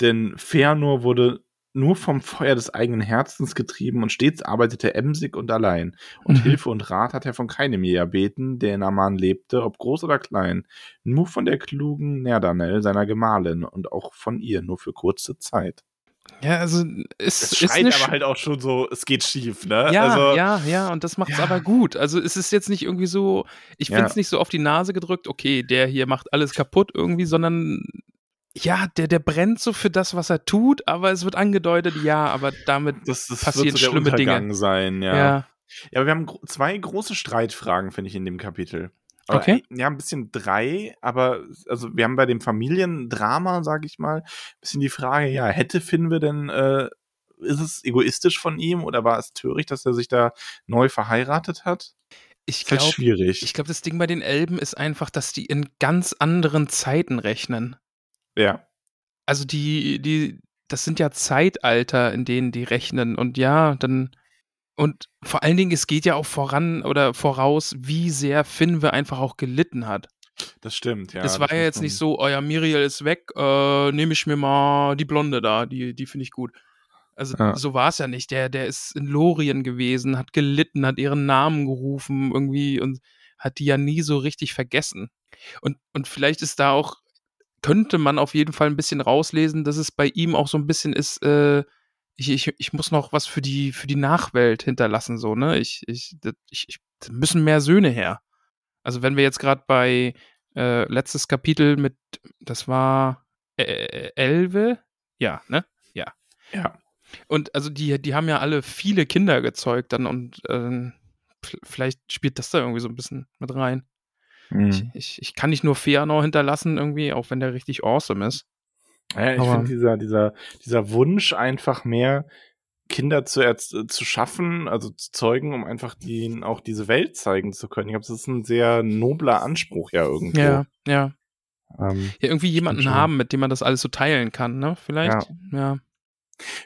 denn Feanor wurde nur vom Feuer des eigenen Herzens getrieben und stets arbeitete emsig und allein. Und Mhm. Hilfe und Rat hat er von keinem je erbeten, der in Amman lebte, ob groß oder klein. Nur von der klugen Nerdanel, seiner Gemahlin, und auch von ihr nur für kurze Zeit. Ja, also es Es ist schreit eine aber halt auch schon so, es geht schief, ne? Ja, also, ja, ja, und das macht's Ja. aber gut. Also es ist jetzt nicht irgendwie so, ich Ja. finde es nicht so auf die Nase gedrückt, okay, der hier macht alles kaputt irgendwie, sondern ja, der, der brennt so für das, was er tut, aber es wird angedeutet, ja, aber damit, das, das passieren wird so der schlimme Dinge. Sein, ja, ja. Ja, aber wir haben gro zwei große Streitfragen, finde ich, in dem Kapitel. Okay. Ja, ein bisschen drei, aber also wir haben bei dem Familiendrama, sage ich mal, ein bisschen die Frage, ja, hätte Finwe denn, äh, ist es egoistisch von ihm oder war es töricht, dass er sich da neu verheiratet hat? ich halt glaube, schwierig. ich glaube, das Ding bei den Elben ist einfach, dass die in ganz anderen Zeiten rechnen. ja. Also die, die, das sind ja Zeitalter, in denen die rechnen und ja, dann und vor allen Dingen, es geht ja auch voran oder voraus, wie sehr Finwe einfach auch gelitten hat. Das stimmt, ja. das war ja jetzt nicht so, euer Miriel ist weg, äh, nehme ich mir mal die Blonde da, die, die finde ich gut. Also Ja. so war es ja nicht. Der, der ist in Lorien gewesen, hat gelitten, hat ihren Namen gerufen irgendwie und hat die ja nie so richtig vergessen. Und, und vielleicht ist da auch, könnte man auf jeden Fall ein bisschen rauslesen, dass es bei ihm auch so ein bisschen ist, äh, ich, ich, ich muss noch was für die, für die Nachwelt hinterlassen, so, ne? Ich, ich, ich, ich da müssen mehr Söhne her. Also wenn wir jetzt gerade bei äh, letztes Kapitel mit, das war äh, Elve, ja, ne? Ja. Ja. Und also die, die haben ja alle viele Kinder gezeugt dann und f- vielleicht spielt das da irgendwie so ein bisschen mit rein. Mhm. Ich, ich, ich kann nicht nur Feanor hinterlassen irgendwie, auch wenn der richtig awesome ist. Ja, ich finde dieser, dieser, dieser Wunsch einfach mehr Kinder zu, zu schaffen, also zu zeugen, um einfach denen auch diese Welt zeigen zu können. Ich glaube, das ist ein sehr nobler Anspruch ja irgendwo. Ja, ja. Ähm, Ja, irgendwie jemanden haben, mit dem man das alles so teilen kann, ne? Vielleicht. Ja.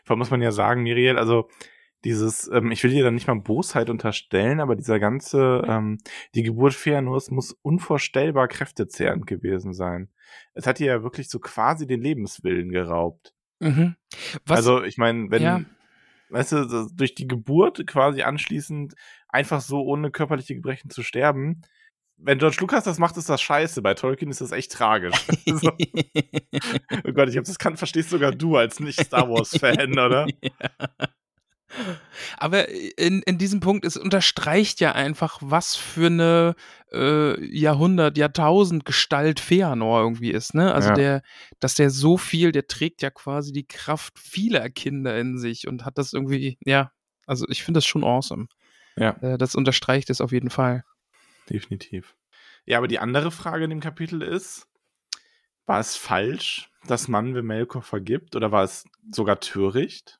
vor allem muss man ja sagen, Miriel, also dieses, ähm, ich will dir da nicht mal Bosheit unterstellen, aber dieser ganze, ähm, die Geburt Feanors muss unvorstellbar kräftezehrend gewesen sein. Es hat ihr ja wirklich so quasi den Lebenswillen geraubt. Mhm. Was, Also, ich meine, wenn, Ja. weißt du, durch die Geburt quasi anschließend einfach so ohne körperliche Gebrechen zu sterben. Wenn George Lucas das macht, ist das scheiße. Bei Tolkien ist das echt tragisch. so, oh Gott, ich glaube, das kann, verstehst sogar du als nicht-Star Wars-Fan, oder? Aber in, in diesem Punkt, es unterstreicht ja einfach, was für eine äh, Jahrhundert, Jahrtausend Gestalt Feanor irgendwie ist, ne? Also Ja. der, dass der so viel, der trägt ja quasi die Kraft vieler Kinder in sich und hat das irgendwie, ja, also ich finde das schon awesome. Ja. Äh, das unterstreicht es auf jeden Fall. Definitiv. Ja, aber die andere Frage in dem Kapitel ist, war es falsch, dass Manwe Melkor vergibt oder war es sogar töricht?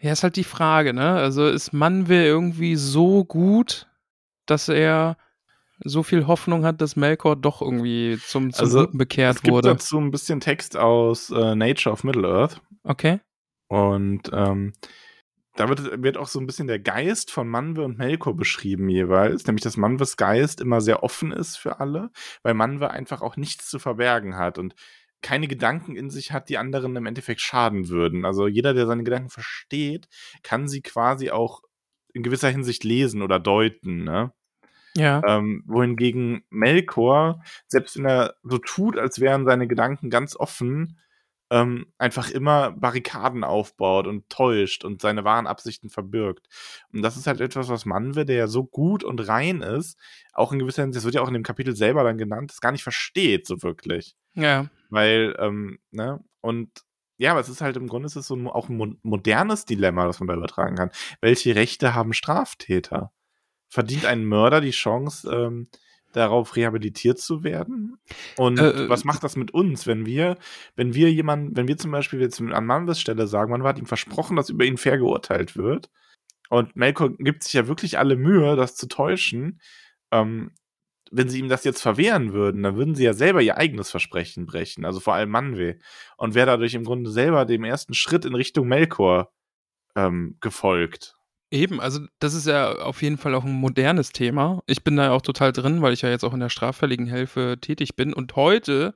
Ja, ist halt die Frage, ne? Also ist Manwe irgendwie so gut, dass er so viel Hoffnung hat, dass Melkor doch irgendwie zum, zum Also, Guten bekehrt es gibt wurde. dazu ein bisschen Text aus äh, Nature of Middle-earth. Okay. Und ähm, da wird, wird auch so ein bisschen der Geist von Manwe und Melkor beschrieben jeweils, nämlich dass Manwes Geist immer sehr offen ist für alle, weil Manwe einfach auch nichts zu verbergen hat und keine Gedanken in sich hat, die anderen im Endeffekt schaden würden. Also jeder, der seine Gedanken versteht, kann sie quasi auch in gewisser Hinsicht lesen oder deuten. Ne? Ja. Ähm, wohingegen Melkor, selbst wenn er so tut, als wären seine Gedanken ganz offen, ähm, einfach immer Barrikaden aufbaut und täuscht und seine wahren Absichten verbirgt. Und das ist halt etwas, was Manwe, der ja so gut und rein ist, auch in gewisser Hinsicht, das wird ja auch in dem Kapitel selber dann genannt, das gar nicht versteht so wirklich. Ja. Weil, ähm, ne, und ja, aber es ist halt im Grunde ist es so ein, auch ein mo- modernes Dilemma, das man da übertragen kann. Welche Rechte haben Straftäter? Verdient ein Mörder die Chance, ähm, darauf rehabilitiert zu werden? Und Äh, was macht das mit uns, wenn wir, wenn wir jemanden, wenn wir zum Beispiel jetzt an Manwes Stelle sagen, man hat ihm versprochen, dass über ihn fair geurteilt wird, und Melkor gibt sich ja wirklich alle Mühe, das zu täuschen, ähm, wenn sie ihm das jetzt verwehren würden, dann würden sie ja selber ihr eigenes Versprechen brechen, also vor allem Manwe. Und wäre dadurch im Grunde selber dem ersten Schritt in Richtung Melkor ähm, gefolgt. Eben, also das ist ja auf jeden Fall auch ein modernes Thema. Ich bin da auch total drin, weil ich ja jetzt auch in der straffälligen Hilfe tätig bin und heute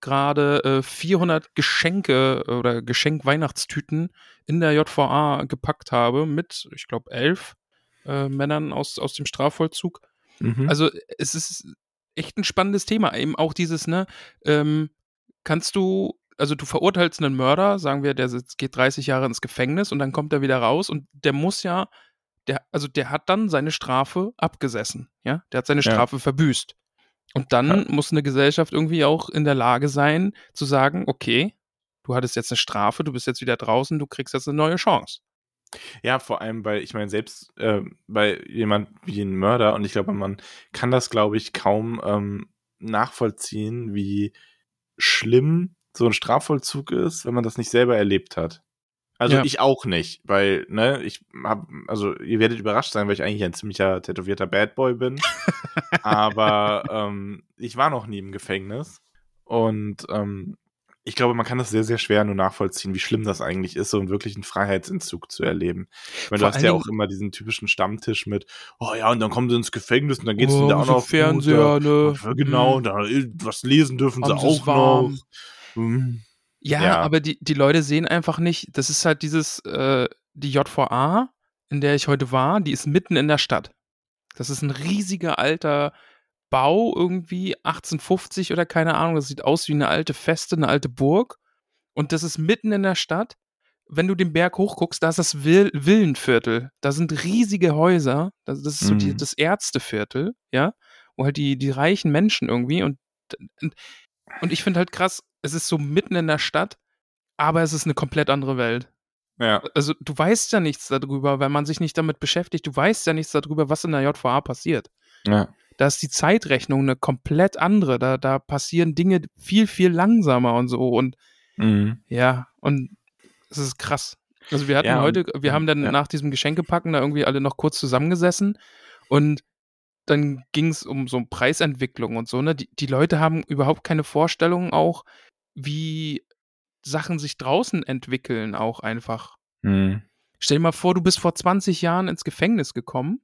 gerade äh, 400 Geschenke oder Geschenk-Weihnachtstüten in der JVA gepackt habe mit, ich glaube, elf äh, Männern aus, aus dem Strafvollzug. Mhm. Also es ist echt ein spannendes Thema. Eben auch dieses, ne, ähm, kannst du, also du verurteilst einen Mörder, sagen wir, der geht 30 Jahre ins Gefängnis und dann kommt er wieder raus und der muss ja, der, also der hat dann seine Strafe abgesessen, ja, der hat seine Ja. Strafe verbüßt. Und dann Ja. muss eine Gesellschaft irgendwie auch in der Lage sein, zu sagen, okay, du hattest jetzt eine Strafe, du bist jetzt wieder draußen, du kriegst jetzt eine neue Chance. Ja, vor allem, weil ich meine, selbst äh, bei jemand wie ein Mörder, und ich glaube, man kann das, glaube ich, kaum ähm, nachvollziehen, wie schlimm so ein Strafvollzug ist, wenn man das nicht selber erlebt hat. Also Ja. ich auch nicht, weil, ne, ich hab, also ihr werdet überrascht sein, weil ich eigentlich ein ziemlicher tätowierter Bad Boy bin. Aber ähm, ich war noch nie im Gefängnis. Und ähm, ich glaube, man kann das sehr, sehr schwer nur nachvollziehen, wie schlimm das eigentlich ist, so einen wirklichen Freiheitsentzug zu erleben. Ich meine, du hast ja auch immer diesen typischen Stammtisch mit, oh ja, und dann kommen sie ins Gefängnis und dann geht's Oh, ihnen da auch noch Fernseher, ne? Genau, Mhm. und da, was lesen dürfen sie Haben sie es auch warm? noch. Mhm. Ja, Ja. aber die, die Leute sehen einfach nicht, das ist halt dieses, äh, die JVA, in der ich heute war, die ist mitten in der Stadt. Das ist ein riesiger alter Bau irgendwie, 1850 oder keine Ahnung, das sieht aus wie eine alte Feste, eine alte Burg. Und das ist mitten in der Stadt. Wenn du den Berg hochguckst, da ist das Will Villenviertel. Da sind riesige Häuser. Das, das ist so die, Mhm. das Ärzteviertel, ja, wo halt die, die reichen Menschen irgendwie und, und, und ich finde halt krass, es ist so mitten in der Stadt, aber es ist eine komplett andere Welt. Ja, Also du weißt ja nichts darüber, wenn man sich nicht damit beschäftigt. Du weißt ja nichts darüber, was in der JVA passiert. ja. Da ist die Zeitrechnung eine komplett andere. Da, da passieren Dinge viel, viel langsamer und so. Und Mhm. ja, und es ist krass. Also wir hatten Ja, heute, wir haben dann ja. nach diesem Geschenkepacken da irgendwie alle noch kurz zusammengesessen und dann ging es um so Preisentwicklung und so, ne? Die, die Leute haben überhaupt keine Vorstellung auch, wie Sachen sich draußen entwickeln, auch einfach. Mhm. Stell dir mal vor, du bist vor 20 Jahren ins Gefängnis gekommen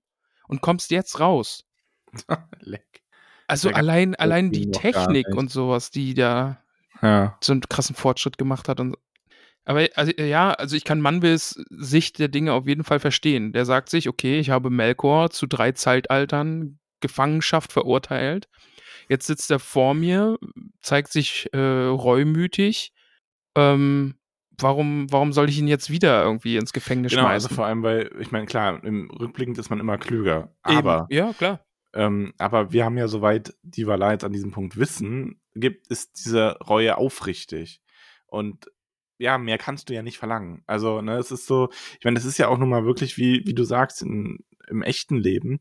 und kommst jetzt raus. Leck. Also Ja, allein, allein die Technik und sowas, die da Ja. so einen krassen Fortschritt gemacht hat. Und, aber also, ja, also ich kann Manwils Sicht der Dinge auf jeden Fall verstehen. Der sagt sich, okay, ich habe Melkor zu drei Zeitaltern Gefangenschaft verurteilt. Jetzt sitzt er vor mir, zeigt sich äh, reumütig. Ähm, warum, warum soll ich ihn jetzt wieder irgendwie ins Gefängnis Genau, also schmeißen? vor allem, weil, ich meine, klar, im Rückblickend ist man immer klüger. Eben. Aber Ja, klar. Ähm, aber wir haben ja, soweit die Waller jetzt an diesem Punkt wissen, gibt, ist diese Reue aufrichtig. Und ja, mehr kannst du ja nicht verlangen. Also, ne, es ist so, ich meine, das ist ja auch nun mal wirklich, wie, wie du sagst, in, im echten Leben.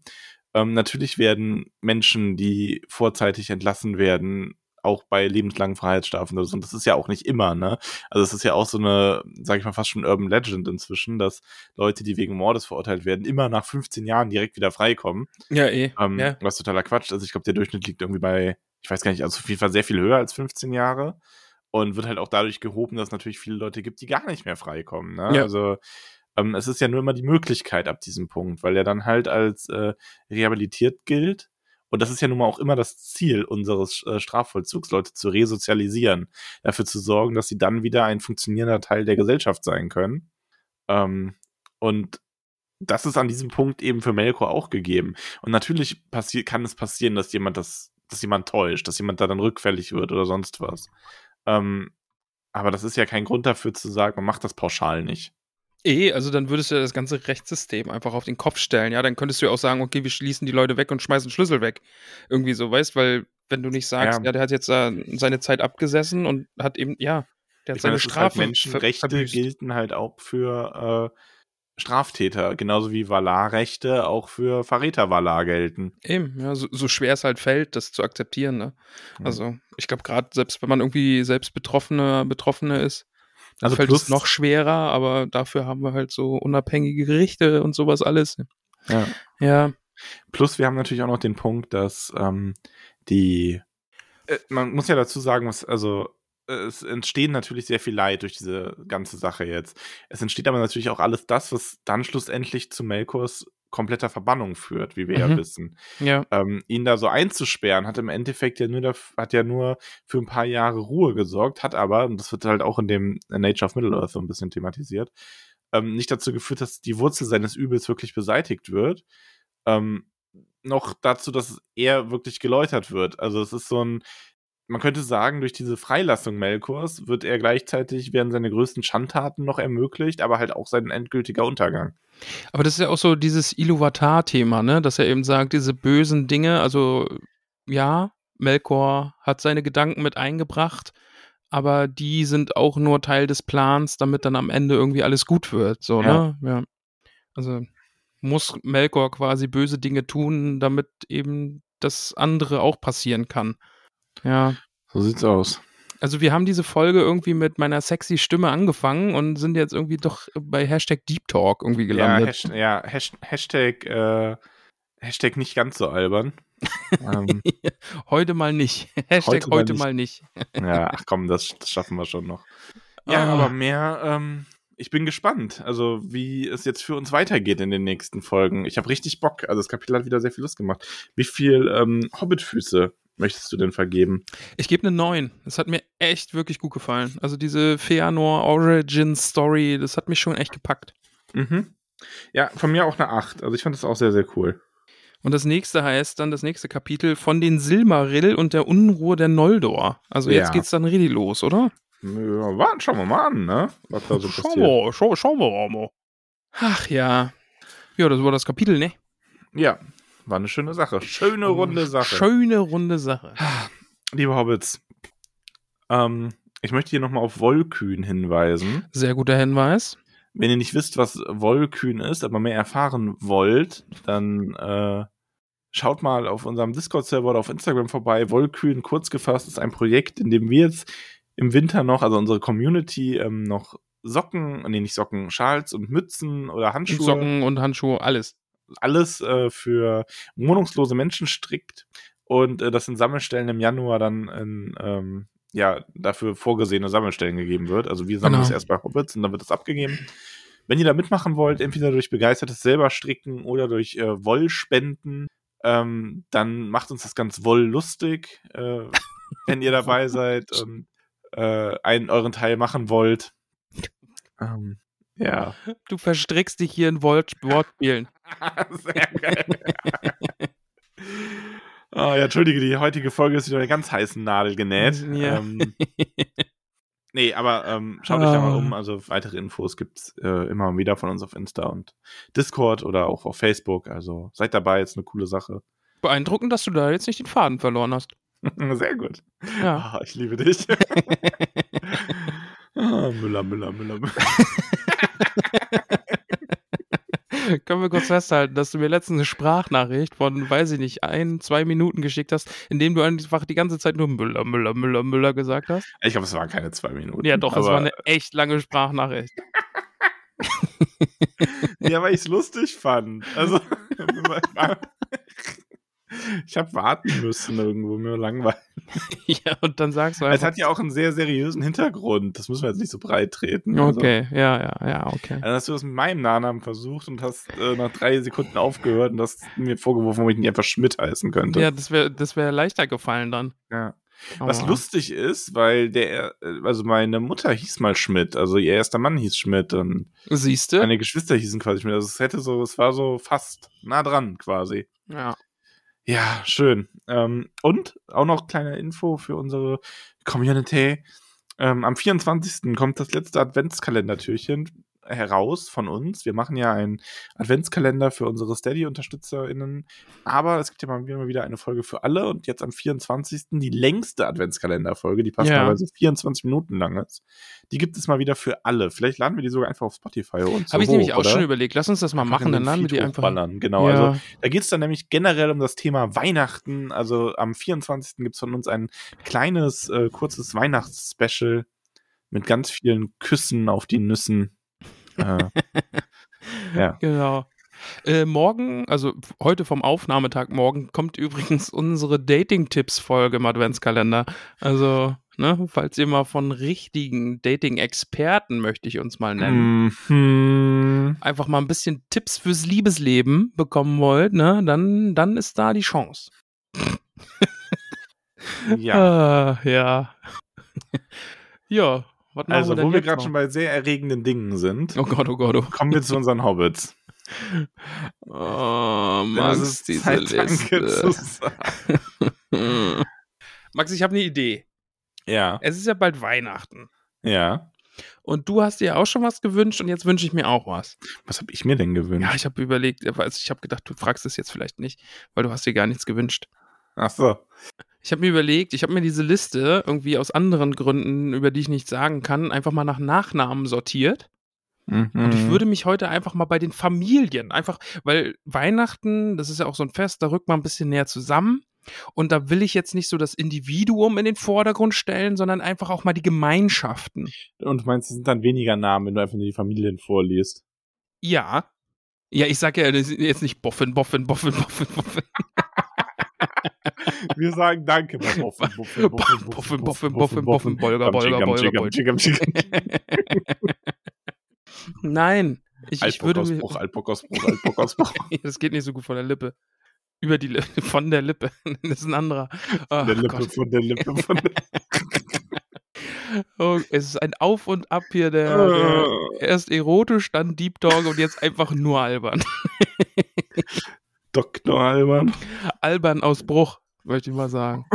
Ähm, natürlich werden Menschen, die vorzeitig entlassen werden, auch bei lebenslangen Freiheitsstrafen oder so. Und das ist ja auch nicht immer, ne? Also es ist ja auch so eine, sage ich mal, fast schon Urban Legend inzwischen, dass Leute, die wegen Mordes verurteilt werden, immer nach 15 Jahren direkt wieder freikommen. Ja, eh. Ähm, ja. Was totaler Quatsch. Also ich glaube, der Durchschnitt liegt irgendwie bei, ich weiß gar nicht, also auf jeden Fall sehr viel höher als 15 Jahre. Und wird halt auch dadurch gehoben, dass es natürlich viele Leute gibt, die gar nicht mehr freikommen. Ne? Ja. Also ähm, es ist ja nur immer die Möglichkeit ab diesem Punkt, weil er dann halt als äh, rehabilitiert gilt. Und das ist ja nun mal auch immer das Ziel unseres äh, Strafvollzugs, Leute zu resozialisieren, dafür zu sorgen, dass sie dann wieder ein funktionierender Teil der Gesellschaft sein können. Ähm, und das ist an diesem Punkt eben für Melko auch gegeben. Und natürlich kann es passieren, dass jemand das, dass jemand täuscht, dass jemand da dann rückfällig wird oder sonst was. Ähm, aber das ist ja kein Grund dafür zu sagen, man macht das pauschal nicht. Eh, also dann würdest du ja das ganze Rechtssystem einfach auf den Kopf stellen. Ja, dann könntest du ja auch sagen, okay, wir schließen die Leute weg und schmeißen Schlüssel weg. Irgendwie so, weißt, weil wenn du nicht sagst, ja, Ja. der hat jetzt äh, seine Zeit abgesessen und hat eben, ja, der hat Ich seine meine, halt Strafe ver- Menschenrechte verbüßt. gelten halt auch für äh, Straftäter, genauso wie Valarrechte auch für Verräter-Valar gelten. Eben, ja, so, so schwer es halt fällt, das zu akzeptieren, ne? Ja. Also, ich glaube, gerade selbst wenn man irgendwie selbst Betroffene, Betroffene ist, Also fällt es noch schwerer, aber dafür haben wir halt so unabhängige Gerichte und sowas alles. Ja. Ja, Plus wir haben natürlich auch noch den Punkt, dass ähm, die äh, man muss ja dazu sagen, was, also es entstehen natürlich sehr viel Leid durch diese ganze Sache jetzt. Es entsteht aber natürlich auch alles das, was dann schlussendlich zu Melkors kompletter Verbannung führt, wie wir ja Mhm. wissen. Ja. Ähm, ihn da so einzusperren, hat im Endeffekt ja nur, hat ja nur für ein paar Jahre Ruhe gesorgt, hat aber, und das wird halt auch in dem Nature of Middle-earth so ein bisschen thematisiert, ähm, nicht dazu geführt, dass die Wurzel seines Übels wirklich beseitigt wird. Ähm, noch dazu, dass er wirklich geläutert wird. Also es ist so ein, man könnte sagen, durch diese Freilassung Melkors wird er gleichzeitig, werden seine größten Schandtaten noch ermöglicht, aber halt auch sein endgültiger Untergang. Aber das ist ja auch so dieses Iluvatar-Thema, ne? Dass er eben sagt, diese bösen Dinge, also ja, Melkor hat seine Gedanken mit eingebracht, aber die sind auch nur Teil des Plans, damit dann am Ende irgendwie alles gut wird. So, Ja. ne? Ja. Also muss Melkor quasi böse Dinge tun, damit eben das andere auch passieren kann. Ja. So sieht's aus. Also wir haben diese Folge irgendwie mit meiner sexy Stimme angefangen und sind jetzt irgendwie doch bei Hashtag Deep Talk irgendwie Ja, gelandet. Hashtag, ja Hash, Hashtag, äh, Hashtag nicht ganz so albern. ähm, Heute mal nicht. Hashtag Heute mal heute nicht. mal nicht. ja, ach komm, das, das schaffen wir schon noch. Ja, Ah. aber mehr, ähm, ich bin gespannt, also wie es jetzt für uns weitergeht in den nächsten Folgen. Ich habe richtig Bock. Also das Kapitel hat wieder sehr viel Lust gemacht. Wie viel ähm, Hobbitfüße möchtest du denn vergeben? Ich gebe eine 9. Das hat mir echt wirklich gut gefallen. Also diese Feanor Origin Story, das hat mich schon echt gepackt. Mhm. Ja, von mir auch eine 8. Also ich fand das auch sehr, sehr cool. Und das nächste heißt dann das nächste Kapitel von den Silmarill und der Unruhe der Noldor. Also jetzt Ja. geht's dann richtig los, oder? Ja, warten, schauen wir mal an, ne? Was da so Schauen wir, schau, schauen wir mal. Ach ja. Ja, das war das Kapitel, ne? Ja, war eine schöne Sache. Schöne runde Sache. Schöne runde Sache. Liebe Hobbits, ähm, ich möchte hier nochmal auf Wollkühn hinweisen. Sehr guter Hinweis. Wenn ihr nicht wisst, was Wollkühn ist, aber mehr erfahren wollt, dann äh, schaut mal auf unserem Discord-Server oder auf Instagram vorbei. Wollkühn, kurz gefasst, ist ein Projekt, in dem wir jetzt im Winter noch, also unsere Community, ähm, noch Socken, nee, nicht Socken, Schals und Mützen oder Handschuhe Socken und Handschuhe, alles. Alles äh, für wohnungslose Menschen strickt und äh, das in Sammelstellen im Januar dann in, ähm, ja, dafür vorgesehene Sammelstellen gegeben wird. Also wir sammeln Genau. das erst bei Hobbits und dann wird das abgegeben. Wenn ihr da mitmachen wollt, entweder durch begeistertes selber stricken oder durch äh, Wollspenden, ähm, dann macht uns das ganz wolllustig, äh, wenn ihr dabei seid und äh, einen euren Teil machen wollt. Ähm, ja. Du verstrickst dich hier in Wort Wortspielen. Sehr geil. Ah, ja, entschuldige, die heutige Folge ist wieder eine ganz heißen Nadel genäht. Ja. Ähm, nee, aber ähm, schaut euch da mal Ah. um. Also weitere Infos gibt's äh, immer wieder von uns auf Insta und Discord oder auch auf Facebook. Also seid dabei, ist eine coole Sache. Beeindruckend, dass du da jetzt nicht den Faden verloren hast. Sehr gut. Ja. Ah, ich liebe dich. ah, Müller, Müller, Müller, Müller. Können wir kurz festhalten, dass du mir letztens eine Sprachnachricht von, weiß ich nicht, ein, zwei Minuten geschickt hast, in dem du einfach die ganze Zeit nur Müller, Müller, Müller, Müller gesagt hast? Ich glaube, es waren keine zwei Minuten. Ja, doch, es war eine echt lange Sprachnachricht. Ja, weil ich es lustig fand. Also, ich habe warten müssen irgendwo, mir langweilig. ja, und dann sagst du Es einfach. hat ja auch einen sehr seriösen Hintergrund. Das müssen wir jetzt nicht so breit treten. Also, Okay, ja, ja, ja, okay. Also hast du das mit meinem Nachnamen versucht und hast äh, nach drei Sekunden aufgehört und hast mir vorgeworfen, ob ich nicht einfach Schmidt heißen könnte. Ja, das wäre das wär leichter gefallen dann. Ja. Was Aber- lustig ist, weil der, äh, also meine Mutter hieß mal Schmidt, also ihr erster Mann hieß Schmidt und Siehst du? meine Geschwister hießen quasi Schmidt. Also es hätte so, es war so fast nah dran quasi. Ja. Ja, schön. Ähm, und auch noch kleine Info für unsere Community. Ähm, am 24. kommt das letzte Adventskalendertürchen heraus von uns. Wir machen ja einen Adventskalender für unsere Steady-UnterstützerInnen. Aber es gibt ja mal wieder- eine Folge für alle und jetzt am 24. die längste Adventskalenderfolge, die passenderweise 24 Minuten lang ist. Die gibt es mal wieder für alle. Vielleicht laden wir die sogar einfach auf Spotify und so Habe ich hoch, nämlich auch oder? schon überlegt. Lass uns das mal Einfach machen, dann den laden wir die einfach. Genau, ja. also da geht es dann nämlich generell um das Thema Weihnachten. Also am 24. gibt es von uns ein kleines, äh, kurzes Weihnachtsspecial mit ganz vielen Küssen auf die Nüssen. Äh, ja. Genau. Äh, morgen, also heute vom Aufnahmetag morgen, kommt übrigens unsere Dating-Tipps-Folge im Adventskalender. Also, Ne? Falls ihr mal von richtigen Dating-Experten, möchte ich uns mal nennen, Mhm. einfach mal ein bisschen Tipps fürs Liebesleben bekommen wollt, ne? dann, dann ist da die Chance. Ja. Ah, ja. ja, Also, wir wo wir gerade schon bei sehr erregenden Dingen sind, Oh Gott, oh Gott, oh. kommen wir zu unseren Hobbits. Oh, Max, diese Zeit, Liste. sagen. Max, ich habe eine Idee. Ja, Es ist ja bald Weihnachten. ja. Und du hast dir auch schon was gewünscht und jetzt wünsche ich mir auch was. Was habe ich mir denn gewünscht? Ja, ich habe überlegt, also ich habe gedacht, du fragst es jetzt vielleicht nicht, weil du hast dir gar nichts gewünscht. Ach so. Ich habe mir überlegt, ich habe mir diese Liste irgendwie aus anderen Gründen, über die ich nichts sagen kann, einfach mal nach Nachnamen sortiert. Und Mhm. ich würde mich heute einfach mal bei den Familien, einfach, weil Weihnachten, das ist ja auch so ein Fest, da rückt man ein bisschen näher zusammen. Und da will ich jetzt nicht so das Individuum in den Vordergrund stellen, sondern einfach auch mal die Gemeinschaften. Und du meinst, es sind dann weniger Namen, wenn du einfach nur die Familien vorliest? Ja. Ja, ich sage ja jetzt nicht Boffin, Boffin, Boffin, Boffin, Boffin. Wir sagen Danke bei Boffin, Boffin, Boffin, Boffin, Boffin, Boffin, Bolger, Bolger, Bolger, Bolger. Nein, ich, ich würde mir. Altbockausbruch, Altbockausbruch, Altbockausbruch. Das geht nicht so gut von der Lippe. Über die Lippe, von der Lippe. Das ist ein anderer. Von der Lippe, Gott. von der Lippe, von der Oh, es ist ein Auf und Ab hier, der, der erst erotisch, dann Deep Dog und jetzt einfach nur albern. Dr. Alban. Albern aus Bruch, möchte ich mal sagen.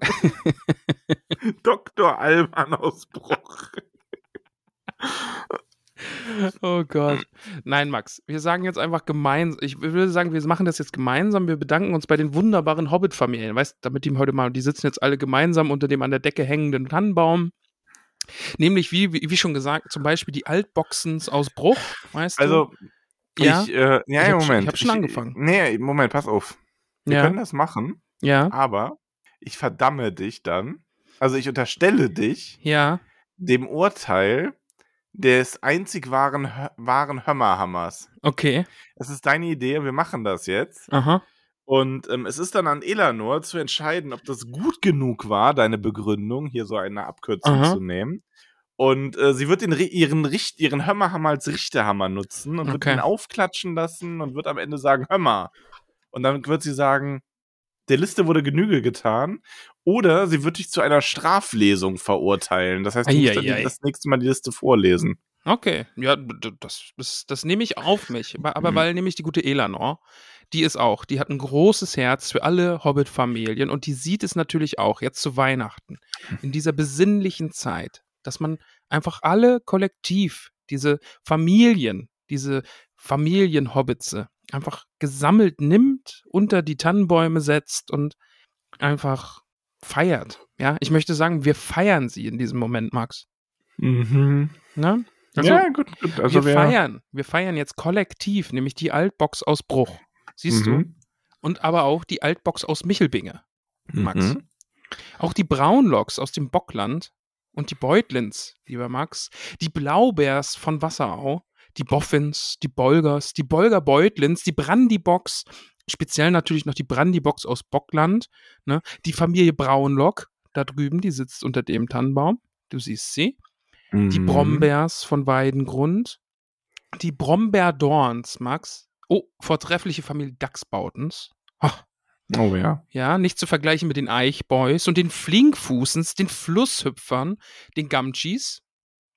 Dr. Alban Ausbruch. Oh Gott. Nein, Max, wir sagen jetzt einfach gemeinsam, ich würde sagen, wir machen das jetzt gemeinsam. Wir bedanken uns bei den wunderbaren Hobbit-Familien. Weißt damit die heute mal, die sitzen jetzt alle gemeinsam unter dem an der Decke hängenden Tannenbaum. Nämlich, wie, wie, wie schon gesagt, zum Beispiel die Altboxens aus Bruch, weißt Also, du? Ja, ich, äh, ja, Ich hab schon- Moment. ich hab schon angefangen. Nee, Moment, pass auf. Wir ja, können das machen, ja, aber ich verdamme dich dann. Also, ich unterstelle dich ja. dem Urteil des einzig wahren, wahren Hömmerhammers. Okay. Es ist deine Idee und wir machen das jetzt. Aha. Und ähm, es ist dann an Elanor zu entscheiden, ob das gut genug war, deine Begründung, hier so eine Abkürzung Aha. zu nehmen. Und äh, sie wird den, ihren, Richt, ihren Hömmerhammer als Richterhammer nutzen und wird Okay. ihn aufklatschen lassen und wird am Ende sagen, Hömmer. Und dann wird sie sagen, der Liste wurde Genüge getan. Oder sie wird dich zu einer Straflesung verurteilen. Das heißt, du musst dann das nächste Mal die Liste vorlesen. Okay, ja, das, das, das nehme ich auf mich. Aber, aber Mhm. weil nämlich die gute Elanor, die ist auch, die hat ein großes Herz für alle Hobbit-Familien und die sieht es natürlich auch jetzt zu Weihnachten, in dieser besinnlichen Zeit, dass man einfach alle kollektiv, diese Familien, diese Familienhobbitse, einfach gesammelt nimmt, unter die Tannenbäume setzt und einfach feiert. Ja, ich möchte sagen, wir feiern sie in diesem Moment, Max. Mhm. Ne? Also, ja, gut, gut. Also wir wer- feiern. Wir feiern jetzt kollektiv, nämlich die Altbox aus Bruch. Siehst du? Mhm. Und aber auch die Altbox aus Michelbinge. Max. Mhm. Auch die Braunloks aus dem Bockland und die Beutlins, lieber Max. Die Blaubeers von Wasserau. Die Boffins, die Bolgers, die Bolger Beutlins, die Brandybox. Speziell natürlich noch die Brandybox aus Bockland. Ne? Die Familie Braunlock da drüben, die sitzt unter dem Tannenbaum. Du siehst sie. Die Mhm. Brombeers von Weidengrund. Die Brombeerdorns, Max. Oh, vortreffliche Familie Dachsbautens. Ach, Oh ja. ja, nicht zu vergleichen mit den Eichboys und den Flinkfußens, den Flusshüpfern, den Gamchis.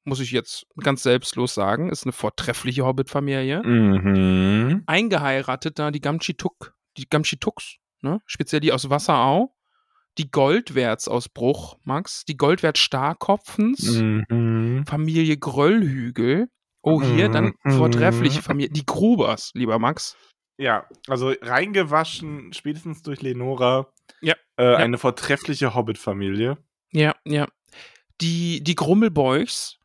Muss ich jetzt ganz selbstlos sagen, ist eine vortreffliche Hobbit-Familie. Mhm. Eingeheiratet da die Gamchituk, die Gamchituks, ne? Speziell die aus Wasserau. Die Goldwerts aus Bruch, Max. Die Goldwert Starkopfens. Mhm. Familie Gröllhügel. Oh, hier dann Mhm. vortreffliche Familie. Die Grubers, lieber Max. Ja, also reingewaschen, spätestens durch Lenora. Ja, Äh, Eine vortreffliche Hobbit-Familie. Ja, ja. Die, die Grummelbeuchs,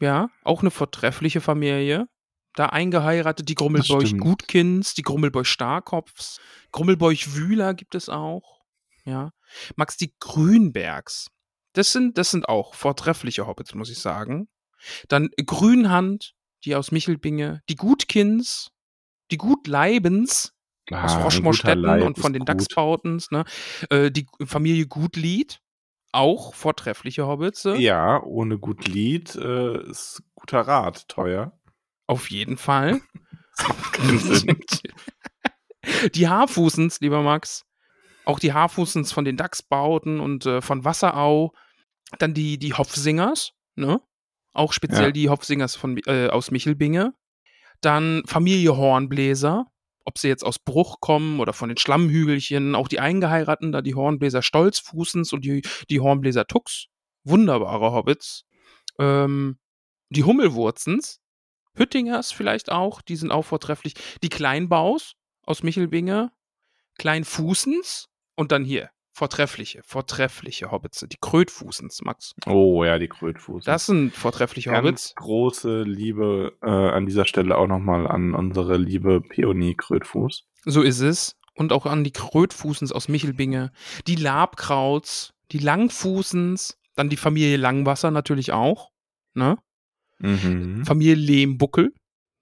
ja, auch eine vortreffliche Familie. Da eingeheiratet, die Grummelbeuch. Gutkins, die Grummelbeuch Starkopfs, Grummelbeuch Wühler gibt es auch. Ja. Max, die Grünbergs. Das sind, das sind auch vortreffliche Hobbits, muss ich sagen. Dann Grünhand, die aus Michelbinge, die Gutkins, die Gutleibens, aus Ah, ein Froschmorstetten und von den. Dachsbautens, ne? Äh, die Familie Gutlied, auch vortreffliche Hobbits. Ja, ohne gut Lied äh, ist guter Rat teuer. Auf jeden Fall. Die Haarfußens, lieber Max. Auch die Haarfußens von den Dachsbauten und äh, von Wasserau. Dann die, die Hopfsingers, ne? Auch speziell Ja. die Hopfsingers von, äh, aus Michelbinge. Dann Familie Hornbläser. Ob sie jetzt aus Bruch kommen oder von den Schlammhügelchen. Auch die Eingeheirateten, da die Hornbläser Stolzfußens und die, die Hornbläser Tux. Wunderbare Hobbits. Ähm, die Hummelwurzens. Hüttingers vielleicht auch, die sind auch vortrefflich. Die Kleinbaus aus Michelbinge, Kleinfußens und dann hier, vortreffliche, vortreffliche Hobbits, die Krötfußens, Max. Oh ja, die Krötfuß. Das sind vortreffliche ganz Hobbits. große Liebe äh, an dieser Stelle auch nochmal an unsere liebe Peony Krötfuß. So ist es. Und auch an die Krötfußens aus Michelbinge, die Labkrauts, die Langfußens, dann die Familie Langwasser natürlich auch, ne? Mhm. Familie Lehmbuckel.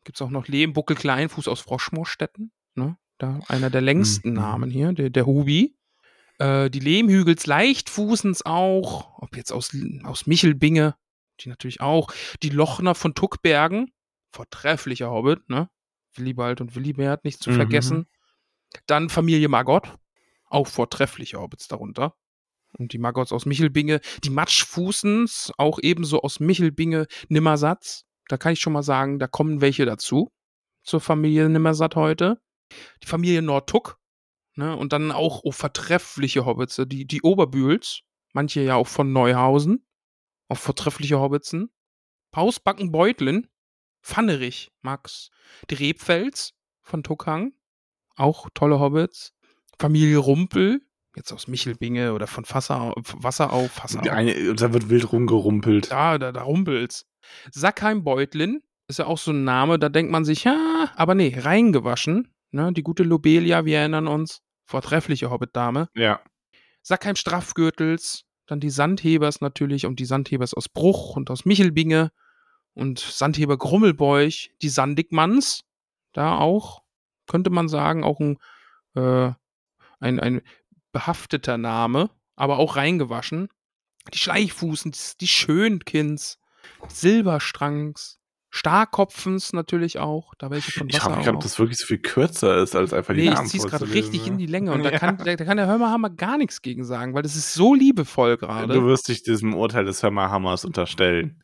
Gibt es auch noch Lehmbuckel Kleinfuß aus Froschmoorstetten. Ne? Da einer der längsten Mhm. Namen hier, der, der Hubi. Äh, die Lehmhügels Leichtfußens auch. Ob jetzt aus, aus Michelbinge. Die natürlich auch. Die Lochner von Tuckbergen. Vortrefflicher Hobbit, ne? Willibald und Willibert nicht zu Mhm. vergessen. Dann Familie Margot. Auch vortreffliche Hobbits darunter. Und die Margots aus Michelbinge. Die Matschfußens, auch ebenso aus Michelbinge, Nimmersatz. Da kann ich schon mal sagen, da kommen welche dazu. Zur Familie Nimmersatt heute. Die Familie Nordtuck. Ne, und dann auch oh, vertreffliche Hobbits. Die, die Oberbühls. Manche ja auch von Neuhausen. Auch vortreffliche Hobbitsen. Pausbacken Beutlin. Pfannerich, Max. Die Rebfels von Tuckhang. Auch tolle Hobbits. Familie Rumpel. Jetzt aus Michelbinge oder von. Die eine, und da wird wild rumgerumpelt. Da, da, da rumpelt's. Sackheim Beutlin ist ja auch so ein Name, da denkt man sich, ja, aber nee, reingewaschen. Ne? Die gute Lobelia, wir erinnern uns. Vortreffliche Hobbit-Dame. Ja. Sackheim Straffgürtels, dann die Sandhebers natürlich und die Sandhebers aus Bruch und aus Michelbinge und Sandheber Grummelbeuch, die Sandigmanns, da auch, könnte man sagen, auch ein, äh, ein, ein behafteter Name, aber auch reingewaschen. Die Schleichfußens, die Schönkins, Silberstrangs, Starkopfens natürlich auch, da welche von Ich frage mich, ob das wirklich so viel kürzer ist, als einfach die Nee, ich Namen zieh's gerade richtig ne? in die Länge und da Ja. kann, da, da kann der Hörmerhammer gar nichts gegen sagen, weil das ist so liebevoll Du gerade. wirst dich diesem Urteil des Hörmerhammers unterstellen.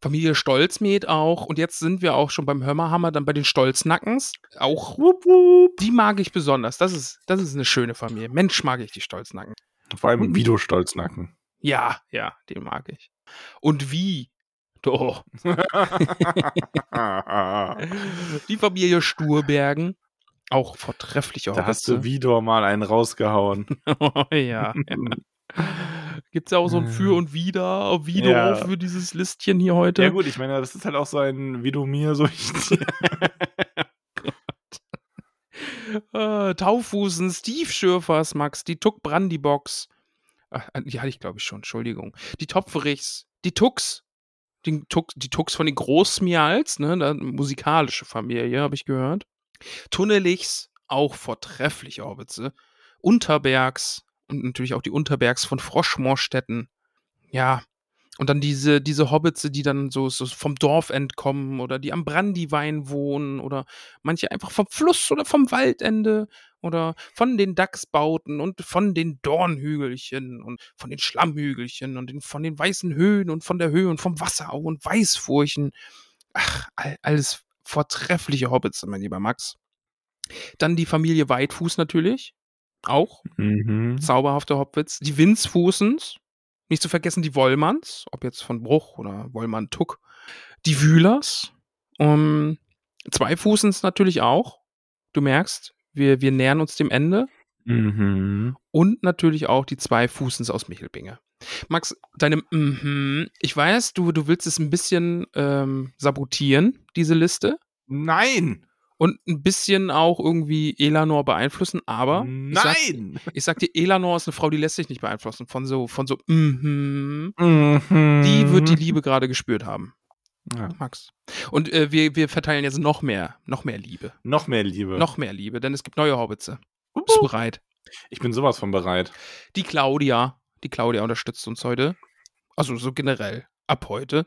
Familie Stolzmed auch und jetzt sind wir auch schon beim Hörmerhammer, dann bei den Stolznackens. Auch Wupp, wupp. die mag ich besonders. Das ist, das ist eine schöne Familie. Mensch, mag ich die Stolznacken. Vor allem Vido Stolznacken. Ja, ja, den mag ich. Und wie? Doch. da Die Familie Sturbergen. Auch vortreffliche hast du Hobbits. Vidor mal einen rausgehauen. Oh, ja, ja. Gibt es ja auch so ein Für und Wider, Wido Ja. für dieses Listchen hier heute. Ja gut, ich meine, das ist halt auch so ein Vidomir, so ich. Äh, Taufußen, Steve Schürfers, Max, die Tuck Brandybox. Ach, die hatte ich, glaube ich, schon, Entschuldigung. Die Topferichs, die Tux, die Tux, die Tux von den Großmials, ne, da, musikalische Familie, habe ich gehört. Tunnelichs, auch vortreffliche Hobbitze. Unterbergs und natürlich auch die Unterbergs von Froschmoorstetten. Ja, und dann diese, diese Hobbitze, die dann so, so vom Dorf entkommen oder die am Brandywein wohnen oder manche einfach vom Fluss oder vom Waldende oder von den Dachsbauten und von den Dornhügelchen und von den Schlammhügelchen und den, von den weißen Höhen und von der Höhe und vom Wasserau und Weißfurchen. Ach, all, alles vortreffliche Hobbits, mein lieber Max. Dann die Familie Weitfuß natürlich. Auch mhm. zauberhafte Hobbits. Die Winzfußens. Nicht zu vergessen die Wollmanns, ob jetzt von Bruch oder Wollmann Tuck. Die Wühlers. Um, Zweifußens natürlich auch. Du merkst, wir, wir nähern uns dem Ende. Mhm. Und natürlich auch die Zweifußens aus Michelbinge. Max, deine mhm, ich weiß, du, du willst es ein bisschen ähm, sabotieren, diese Liste. Nein! Und ein bisschen auch irgendwie Elanor beeinflussen, aber ich sag, Nein! ich sag dir, Elanor ist eine Frau, die lässt sich nicht beeinflussen von so, von so, mhm. Mhm. Die wird die Liebe gerade gespürt haben, Ja. Max. Und äh, wir, wir verteilen jetzt noch mehr, noch mehr Liebe. Noch mehr Liebe. Noch mehr Liebe, denn es gibt neue Hobbitze. Bist du bereit? Ich bin sowas von bereit. Die Claudia, Die Claudia unterstützt uns heute. Also so generell. Ab heute.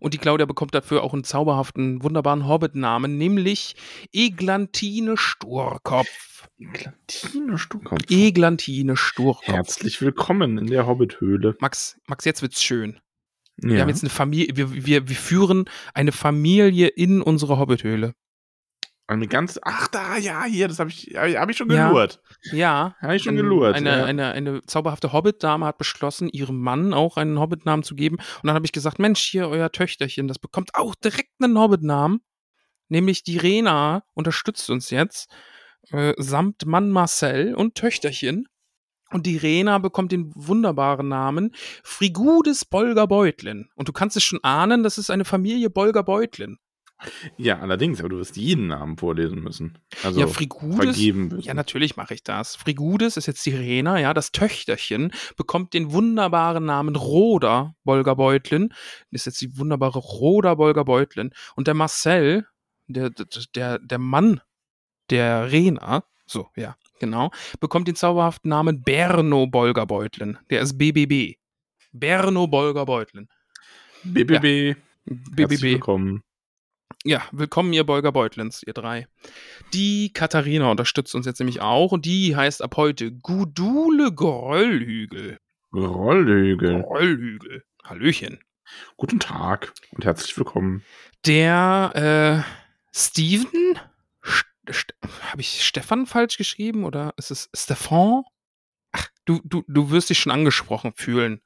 Und die Claudia bekommt dafür auch einen zauberhaften, wunderbaren Hobbit-Namen, nämlich Eglantine Sturkopf. Eglantine Sturkopf. Eglantine Sturkopf. Herzlich willkommen in der Hobbithöhle. Max, Max, jetzt wird's schön. Ja. Wir haben jetzt eine Familie, wir, wir, wir führen eine Familie in unsere Hobbithöhle. eine ganz. Ach, da, ja, hier, das habe ich, hab ich schon Ja. gelurrt. Ja. Habe ich schon gelurrt. Eine, ja. eine, eine zauberhafte Hobbit-Dame hat beschlossen, ihrem Mann auch einen Hobbit-Namen zu geben. Und dann habe ich gesagt, Mensch, hier euer Töchterchen, das bekommt auch direkt einen Hobbit-Namen. Nämlich die Rena unterstützt uns jetzt, äh, samt Mann Marcel und Töchterchen. Und die Rena bekommt den wunderbaren Namen Frigudes Bolger Beutlin. Und du kannst es schon ahnen, das ist eine Familie Bolger Beutlin. ja, allerdings, aber du wirst jeden Namen vorlesen müssen. Also ja, Frigudes. vergeben müssen. Ja, natürlich mache ich das. Frigudes ist jetzt die Rena, ja, das Töchterchen bekommt den wunderbaren Namen Roda Bolger Beutlin. Ist jetzt die wunderbare Roda Bolger Beutlin. Und der Marcel, der, der, der Mann der Rena, so, ja, genau, bekommt den zauberhaften Namen Berno Bolger Beutlin. Der ist BBB. Berno Bolger Beutlin. BBB. Herzlich BBB. willkommen. Ja, willkommen, ihr Bolger Beutlins, ihr drei. Die Katharina unterstützt uns jetzt nämlich auch und die heißt ab heute Gudule Grollhügel. Rollhügel. Grollhügel. Hallöchen. Guten Tag und herzlich willkommen. Der, äh, Steven? Habe ich Stefan falsch geschrieben oder ist es Stefan? Ach, du, du, du wirst dich schon angesprochen fühlen.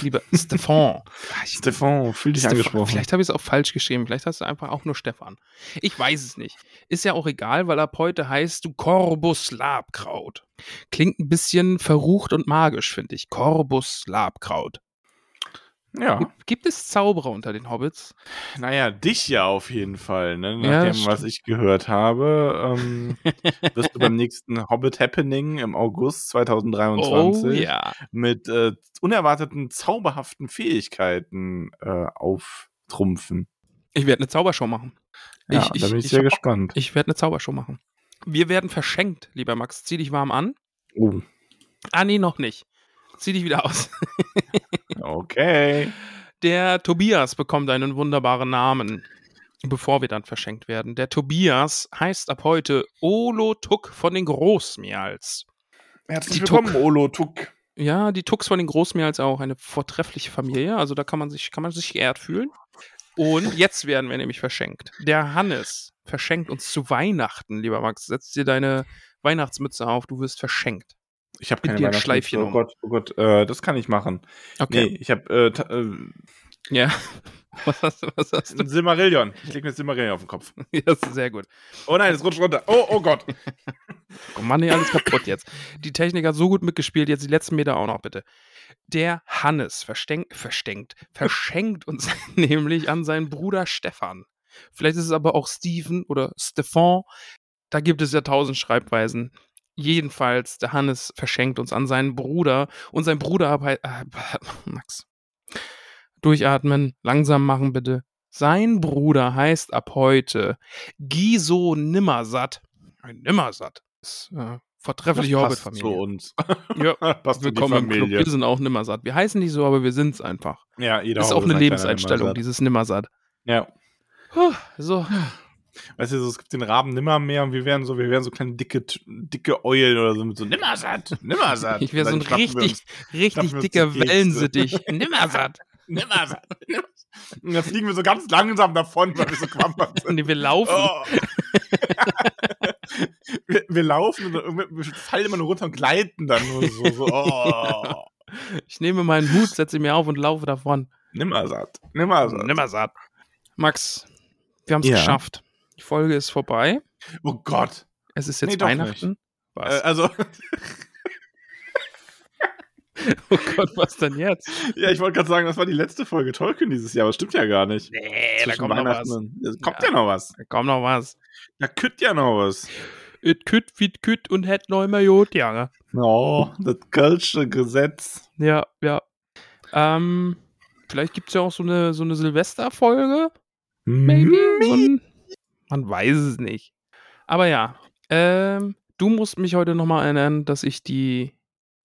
Lieber Stefan. Ah, Stefan, fühl dich Stefan. angesprochen. Vielleicht habe ich es auch falsch geschrieben. Vielleicht hast du einfach auch nur Stefan. Ich weiß es nicht. Ist ja auch egal, weil ab heute heißt du Corbus Labkraut. Klingt ein bisschen verrucht und magisch, finde ich. Corbus Labkraut. Ja, Gibt, gibt es Zauberer unter den Hobbits? naja, dich ja auf jeden Fall. Ne? Ja, Nach das dem, was ich gehört habe, ähm, wirst du beim nächsten Hobbit Happening im August 2023 Oh ja. mit äh, unerwarteten, zauberhaften Fähigkeiten äh, auftrumpfen. Ich werde eine Zaubershow machen. Ja, Ich- da ich- bin ich, ich sehr hab- gespannt. Ich werde eine Zaubershow machen. Wir werden verschenkt, lieber Max. Zieh dich warm an. oh, Ah, nee, noch nicht. Zieh dich wieder aus. okay. Der Tobias bekommt einen wunderbaren Namen, bevor wir dann verschenkt werden. Der Tobias heißt ab heute Olo Tuck von den Großmeals. Herzlich Die willkommen, Olo Tuck. Ja, die Tucks von den Großmeals auch eine vortreffliche Familie. Also da kann man sich, kann man sich geehrt fühlen. Und jetzt werden wir nämlich verschenkt. Der Hannes verschenkt uns zu Weihnachten, lieber Max. Setz dir deine Weihnachtsmütze auf, du wirst verschenkt. Ich habe keine. Schleifchen Oh. Gott, oh Gott, äh, das kann ich machen. Okay. Nee, ich habe äh, äh, Ja. Was hast du? Was hast du? ein Silmarillion. Ich lege mir Silmarillion auf den Kopf. Ja, das ist sehr gut. Oh nein, es rutscht runter. Oh, oh Gott. Oh Mann, hier alles kaputt jetzt. Die Technik hat so gut mitgespielt, jetzt die letzten Meter auch noch, bitte. Der Hannes verstenkt, verstenkt, verschenkt uns nämlich an seinen Bruder Stefan. Vielleicht ist es aber auch Steven oder Stefan. Da gibt es ja tausend Schreibweisen. Jedenfalls, der Hannes verschenkt uns an seinen Bruder und sein Bruder arbeitet. Äh, Max. Durchatmen, langsam machen bitte. Sein Bruder heißt ab heute Giso Nimmersatt. Ein Nimmersatt. Ist äh, vortreffliche passt zu Hobbit-Familie. uns. Ja, passt willkommen im Club. Wir sind auch Nimmersatt. Wir heißen nicht so, aber wir sind's einfach. Ja, jeder ist auch eine Lebenseinstellung, dieses Nimmersatt. Ja. Puh, So, Weißt du, so, es gibt den Raben Nimmermeer und wir wären so, wir wären so kleine dicke, dicke Eulen oder so mit so Nimmersatt, Nimmersatt. ich wäre so ein richtig, uns richtig dicker. Wellensittich. Nimmersatt. Nimmersatt. Nimmersatt. Und dann fliegen wir so ganz langsam davon, weil wir so quampert sind. Und wir laufen. Oh. wir, wir laufen und wir fallen immer nur runter und gleiten dann nur so. so oh. Ich nehme meinen Hut, setze ihn mir auf und laufe davon. Nimmersatt. Nimmersatt. Nimmersatt. Max, wir haben es Ja. geschafft. Die Folge ist vorbei. Oh Gott. Es ist jetzt Nee, Weihnachten. Äh, Was? also, oh Gott, was denn jetzt? ja, ich wollte gerade sagen, das war die letzte Folge Tolkien dieses Jahr, aber stimmt ja gar nicht. Nee, da Zwischen kommt noch was. Es kommt Ja. ja. noch was. Da kommt noch was. Da kütt ja noch was. Et kütt, wie kütt und het neu mehr Jod, ja. Oh, das Kölsche Gesetz. Ja, ja. Ähm, vielleicht gibt es ja auch so eine, so eine Silvesterfolge. Maybe. So ein, man weiß es nicht. Aber ja, ähm, du musst mich heute nochmal erinnern, dass ich die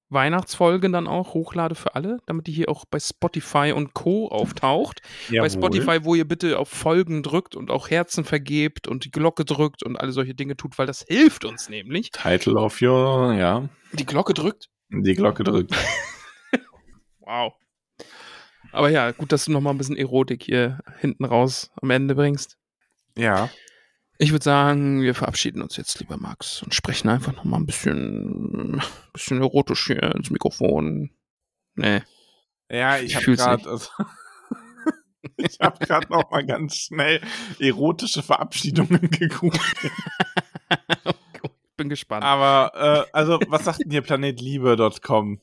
Weihnachtsfolge dann auch hochlade für alle, damit die hier auch bei Spotify und Co. auftaucht. Bei Jawohl. Spotify, wo ihr bitte auf Folgen drückt und auch Herzen vergebt und die Glocke drückt und alle solche Dinge tut, weil das hilft uns nämlich. Title of your, ja, Die Glocke drückt. die Glocke drückt. Wow. Aber ja, gut, dass du noch mal ein bisschen Erotik hier hinten raus am Ende bringst. Ja. Ich würde sagen, wir verabschieden uns jetzt, lieber Max, und sprechen einfach noch mal ein bisschen, bisschen erotisch hier ins Mikrofon. Nee. Ja, Ich ich habe gerade, also, ich habe gerade noch mal ganz schnell erotische Verabschiedungen gegoogelt. Ich bin gespannt. Aber, äh, also, was sagt denn hier planetliebe.com?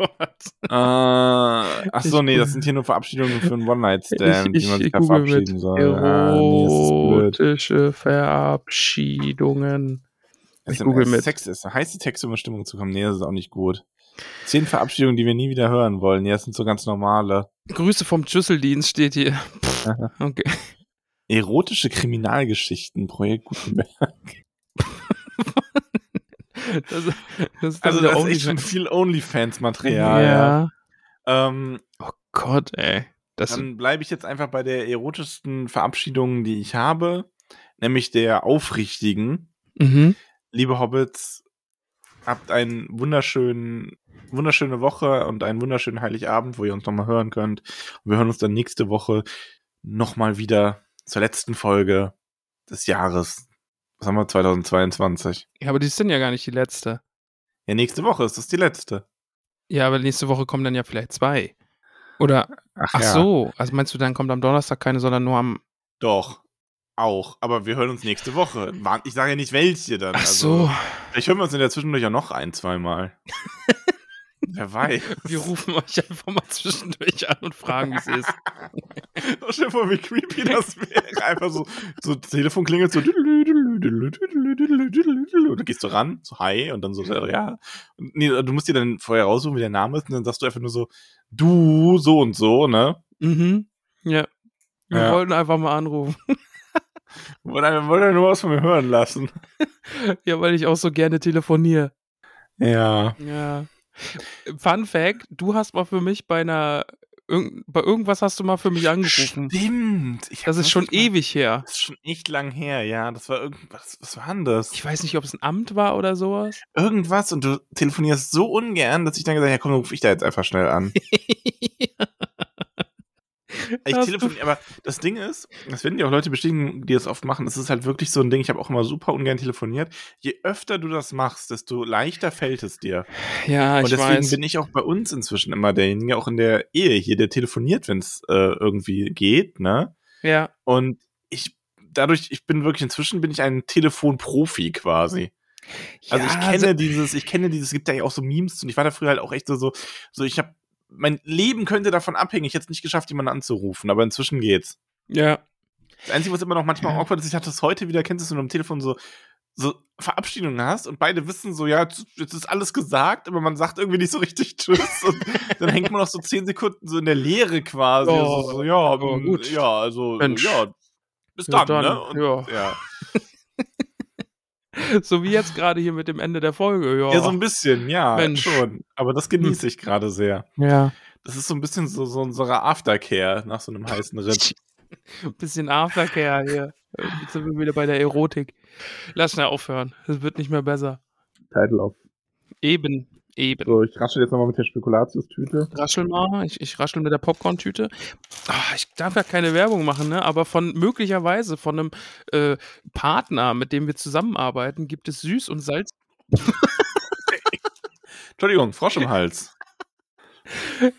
Gott. Äh, ach so, nee, das sind hier nur Verabschiedungen für einen One-Night-Stand, wie man sich ich da verabschieden soll. Nee, erotische Verabschiedungen. Ich google mit. Sex ist, heißt die Texte, um in Stimmung zu kommen? Nee, das ist auch nicht gut. Zehn Verabschiedungen, die wir nie wieder hören wollen. Ja, das sind so ganz normale. Grüße vom Schlüsseldienst steht hier. Pff, okay. Erotische Kriminalgeschichten, Projekt Gutenberg. Das, das ist Also, das ist schon viel OnlyFans-Material. ja. Ja. Ähm, Oh Gott, ey. Das, dann bleibe ich jetzt einfach bei der erotischsten Verabschiedung, die ich habe, nämlich der aufrichtigen. mhm. Liebe Hobbits, habt einen wunderschönen, wunderschöne Woche und einen wunderschönen Heiligabend, wo ihr uns nochmal hören könnt. Und wir hören uns dann nächste Woche nochmal wieder zur letzten Folge des Jahres. Was haben wir? 2022. Ja, aber die sind ja gar nicht die letzte. Ja, nächste Woche ist das die letzte. Ja, aber nächste Woche kommen dann ja vielleicht zwei. Oder, ach ja. so, also meinst du, dann kommt am Donnerstag keine, sondern nur am. Doch. Auch. Aber wir hören uns nächste Woche. Ich sage ja nicht welche dann. Ach Also, so, Vielleicht hören wir uns in der Zwischendurch ja noch ein, zweimal. Wer weiß. wir rufen euch einfach mal zwischendurch an und fragen, wie es ist. Stell dir vor, wie creepy das wäre. Einfach so, so Telefon klingelt so. Und dann gehst du ran, so hi, und dann so, ja. Und nee, du musst dir dann vorher raussuchen, wie der Name ist, und dann sagst du einfach nur so, du, so und so, ne? Mhm. Ja. Wir Ja. wollten einfach mal anrufen. Wollte wollte nur was von mir hören lassen. Ja, weil ich auch so gerne telefoniere. Ja. Ja. Fun Fact: Du hast mal für mich bei einer. Irgend, bei irgendwas hast du mal für mich angerufen. Stimmt. Das ist schon mal- ewig her. Das ist schon echt lang her, ja. Das war irgendwas. Was war denn das? Ich weiß nicht, ob es ein Amt war oder sowas. Irgendwas und du telefonierst so ungern, dass ich dann gesagt habe, ja komm, dann ruf ich da jetzt einfach schnell an. Ich telefoniere, aber das Ding ist, das werden ja auch Leute bestätigen, die das oft machen, das ist halt wirklich so ein Ding, ich habe auch immer super ungern telefoniert. Je öfter du das machst, desto leichter fällt es dir. ja, ich und deswegen weiß. bin ich auch bei uns inzwischen immer derjenige, auch in der Ehe hier, der telefoniert, wenn es äh, irgendwie geht, ne? ja. Und ich, dadurch, ich bin wirklich, inzwischen bin ich ein Telefonprofi quasi. Also ja, ich kenne dieses, ich kenne dieses, es gibt ja auch so Memes und ich war da früher halt auch echt so, so, so ich habe, mein Leben könnte davon abhängen, ich hätte es nicht geschafft, jemanden anzurufen, aber inzwischen geht's. Ja. Das Einzige, was immer noch manchmal Ja. awkward ist, ich hatte das heute wieder, kennst du, wenn du am Telefon so, so Verabschiedungen hast und beide wissen so, ja, jetzt ist alles gesagt, aber man sagt irgendwie nicht so richtig Tschüss und dann hängt man noch so zehn Sekunden so in der Leere quasi. Oh, so, so, ja, oh, gut. ja, also, Mensch. ja, bis Ja, dann, dann, ne? Und, ja. ja. So wie jetzt gerade hier mit dem Ende der Folge. Ja, Ja, so ein bisschen, ja, Mensch. schon. Aber das genieße ich gerade sehr. ja. Das ist so ein bisschen so, so unsere Aftercare nach so einem heißen Ritt. Bisschen Aftercare hier. Jetzt sind wir wieder bei der Erotik. Lass schnell aufhören. Es wird nicht mehr besser. Title auf. Eben, eben. So, ich raschel jetzt nochmal mit der Spekulatius-Tüte. Raschel mal. Ich, ich raschel mit der Popcorn-Tüte. Ah, ich darf ja keine Werbung machen, ne? aber von möglicherweise von einem äh, Partner, mit dem wir zusammenarbeiten, gibt es Süß- und Salz. Entschuldigung, Frosch im Hals.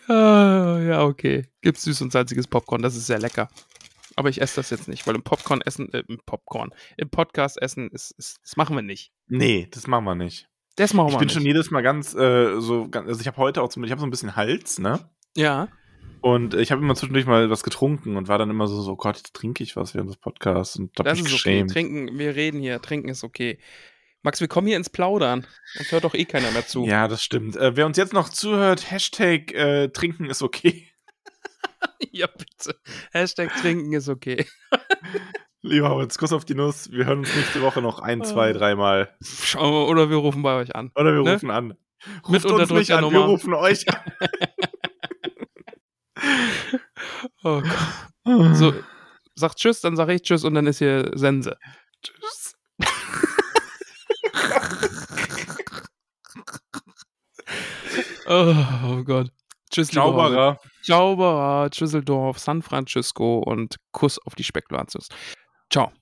Ah, ja, okay. Gibt süß und salziges Popcorn. Das ist sehr lecker. Aber ich esse das jetzt nicht, weil im Popcorn essen, äh, im Popcorn, im Podcast essen, ist, ist, das machen wir nicht. Nee, das machen wir nicht. Das machen wir Ich bin nicht. schon jedes Mal ganz, äh, so, ganz, also ich habe heute auch, zum, ich habe so ein bisschen Hals, ne? ja. Und ich habe immer zwischendurch mal was getrunken und war dann immer so, so Gott, jetzt trinke ich was während des Podcasts und hab Das mich ist okay. geschämt. Trinken, wir reden hier. Trinken ist okay. Max, wir kommen hier ins Plaudern. Uns hört doch eh keiner mehr zu. Ja, das stimmt. Äh, wer uns jetzt noch zuhört, Hashtag äh, trinken ist okay. ja, bitte. Hashtag trinken ist okay. Lieber Howitz, Kuss auf die Nuss. Wir hören uns nächste Woche noch ein, zwei, dreimal. Schauen wir, oder wir rufen bei euch an. Oder wir Ne? rufen an. Mit Ruft uns nicht an, wir rufen euch an. Oh Gott. So, sagt Tschüss, dann sage ich Tschüss und dann ist hier Sense. Tschüss. Oh, oh Gott. Tschüss. Zauberer. Zauberer, Düsseldorf, San Francisco und Kuss auf die Spekulatius. Ciao.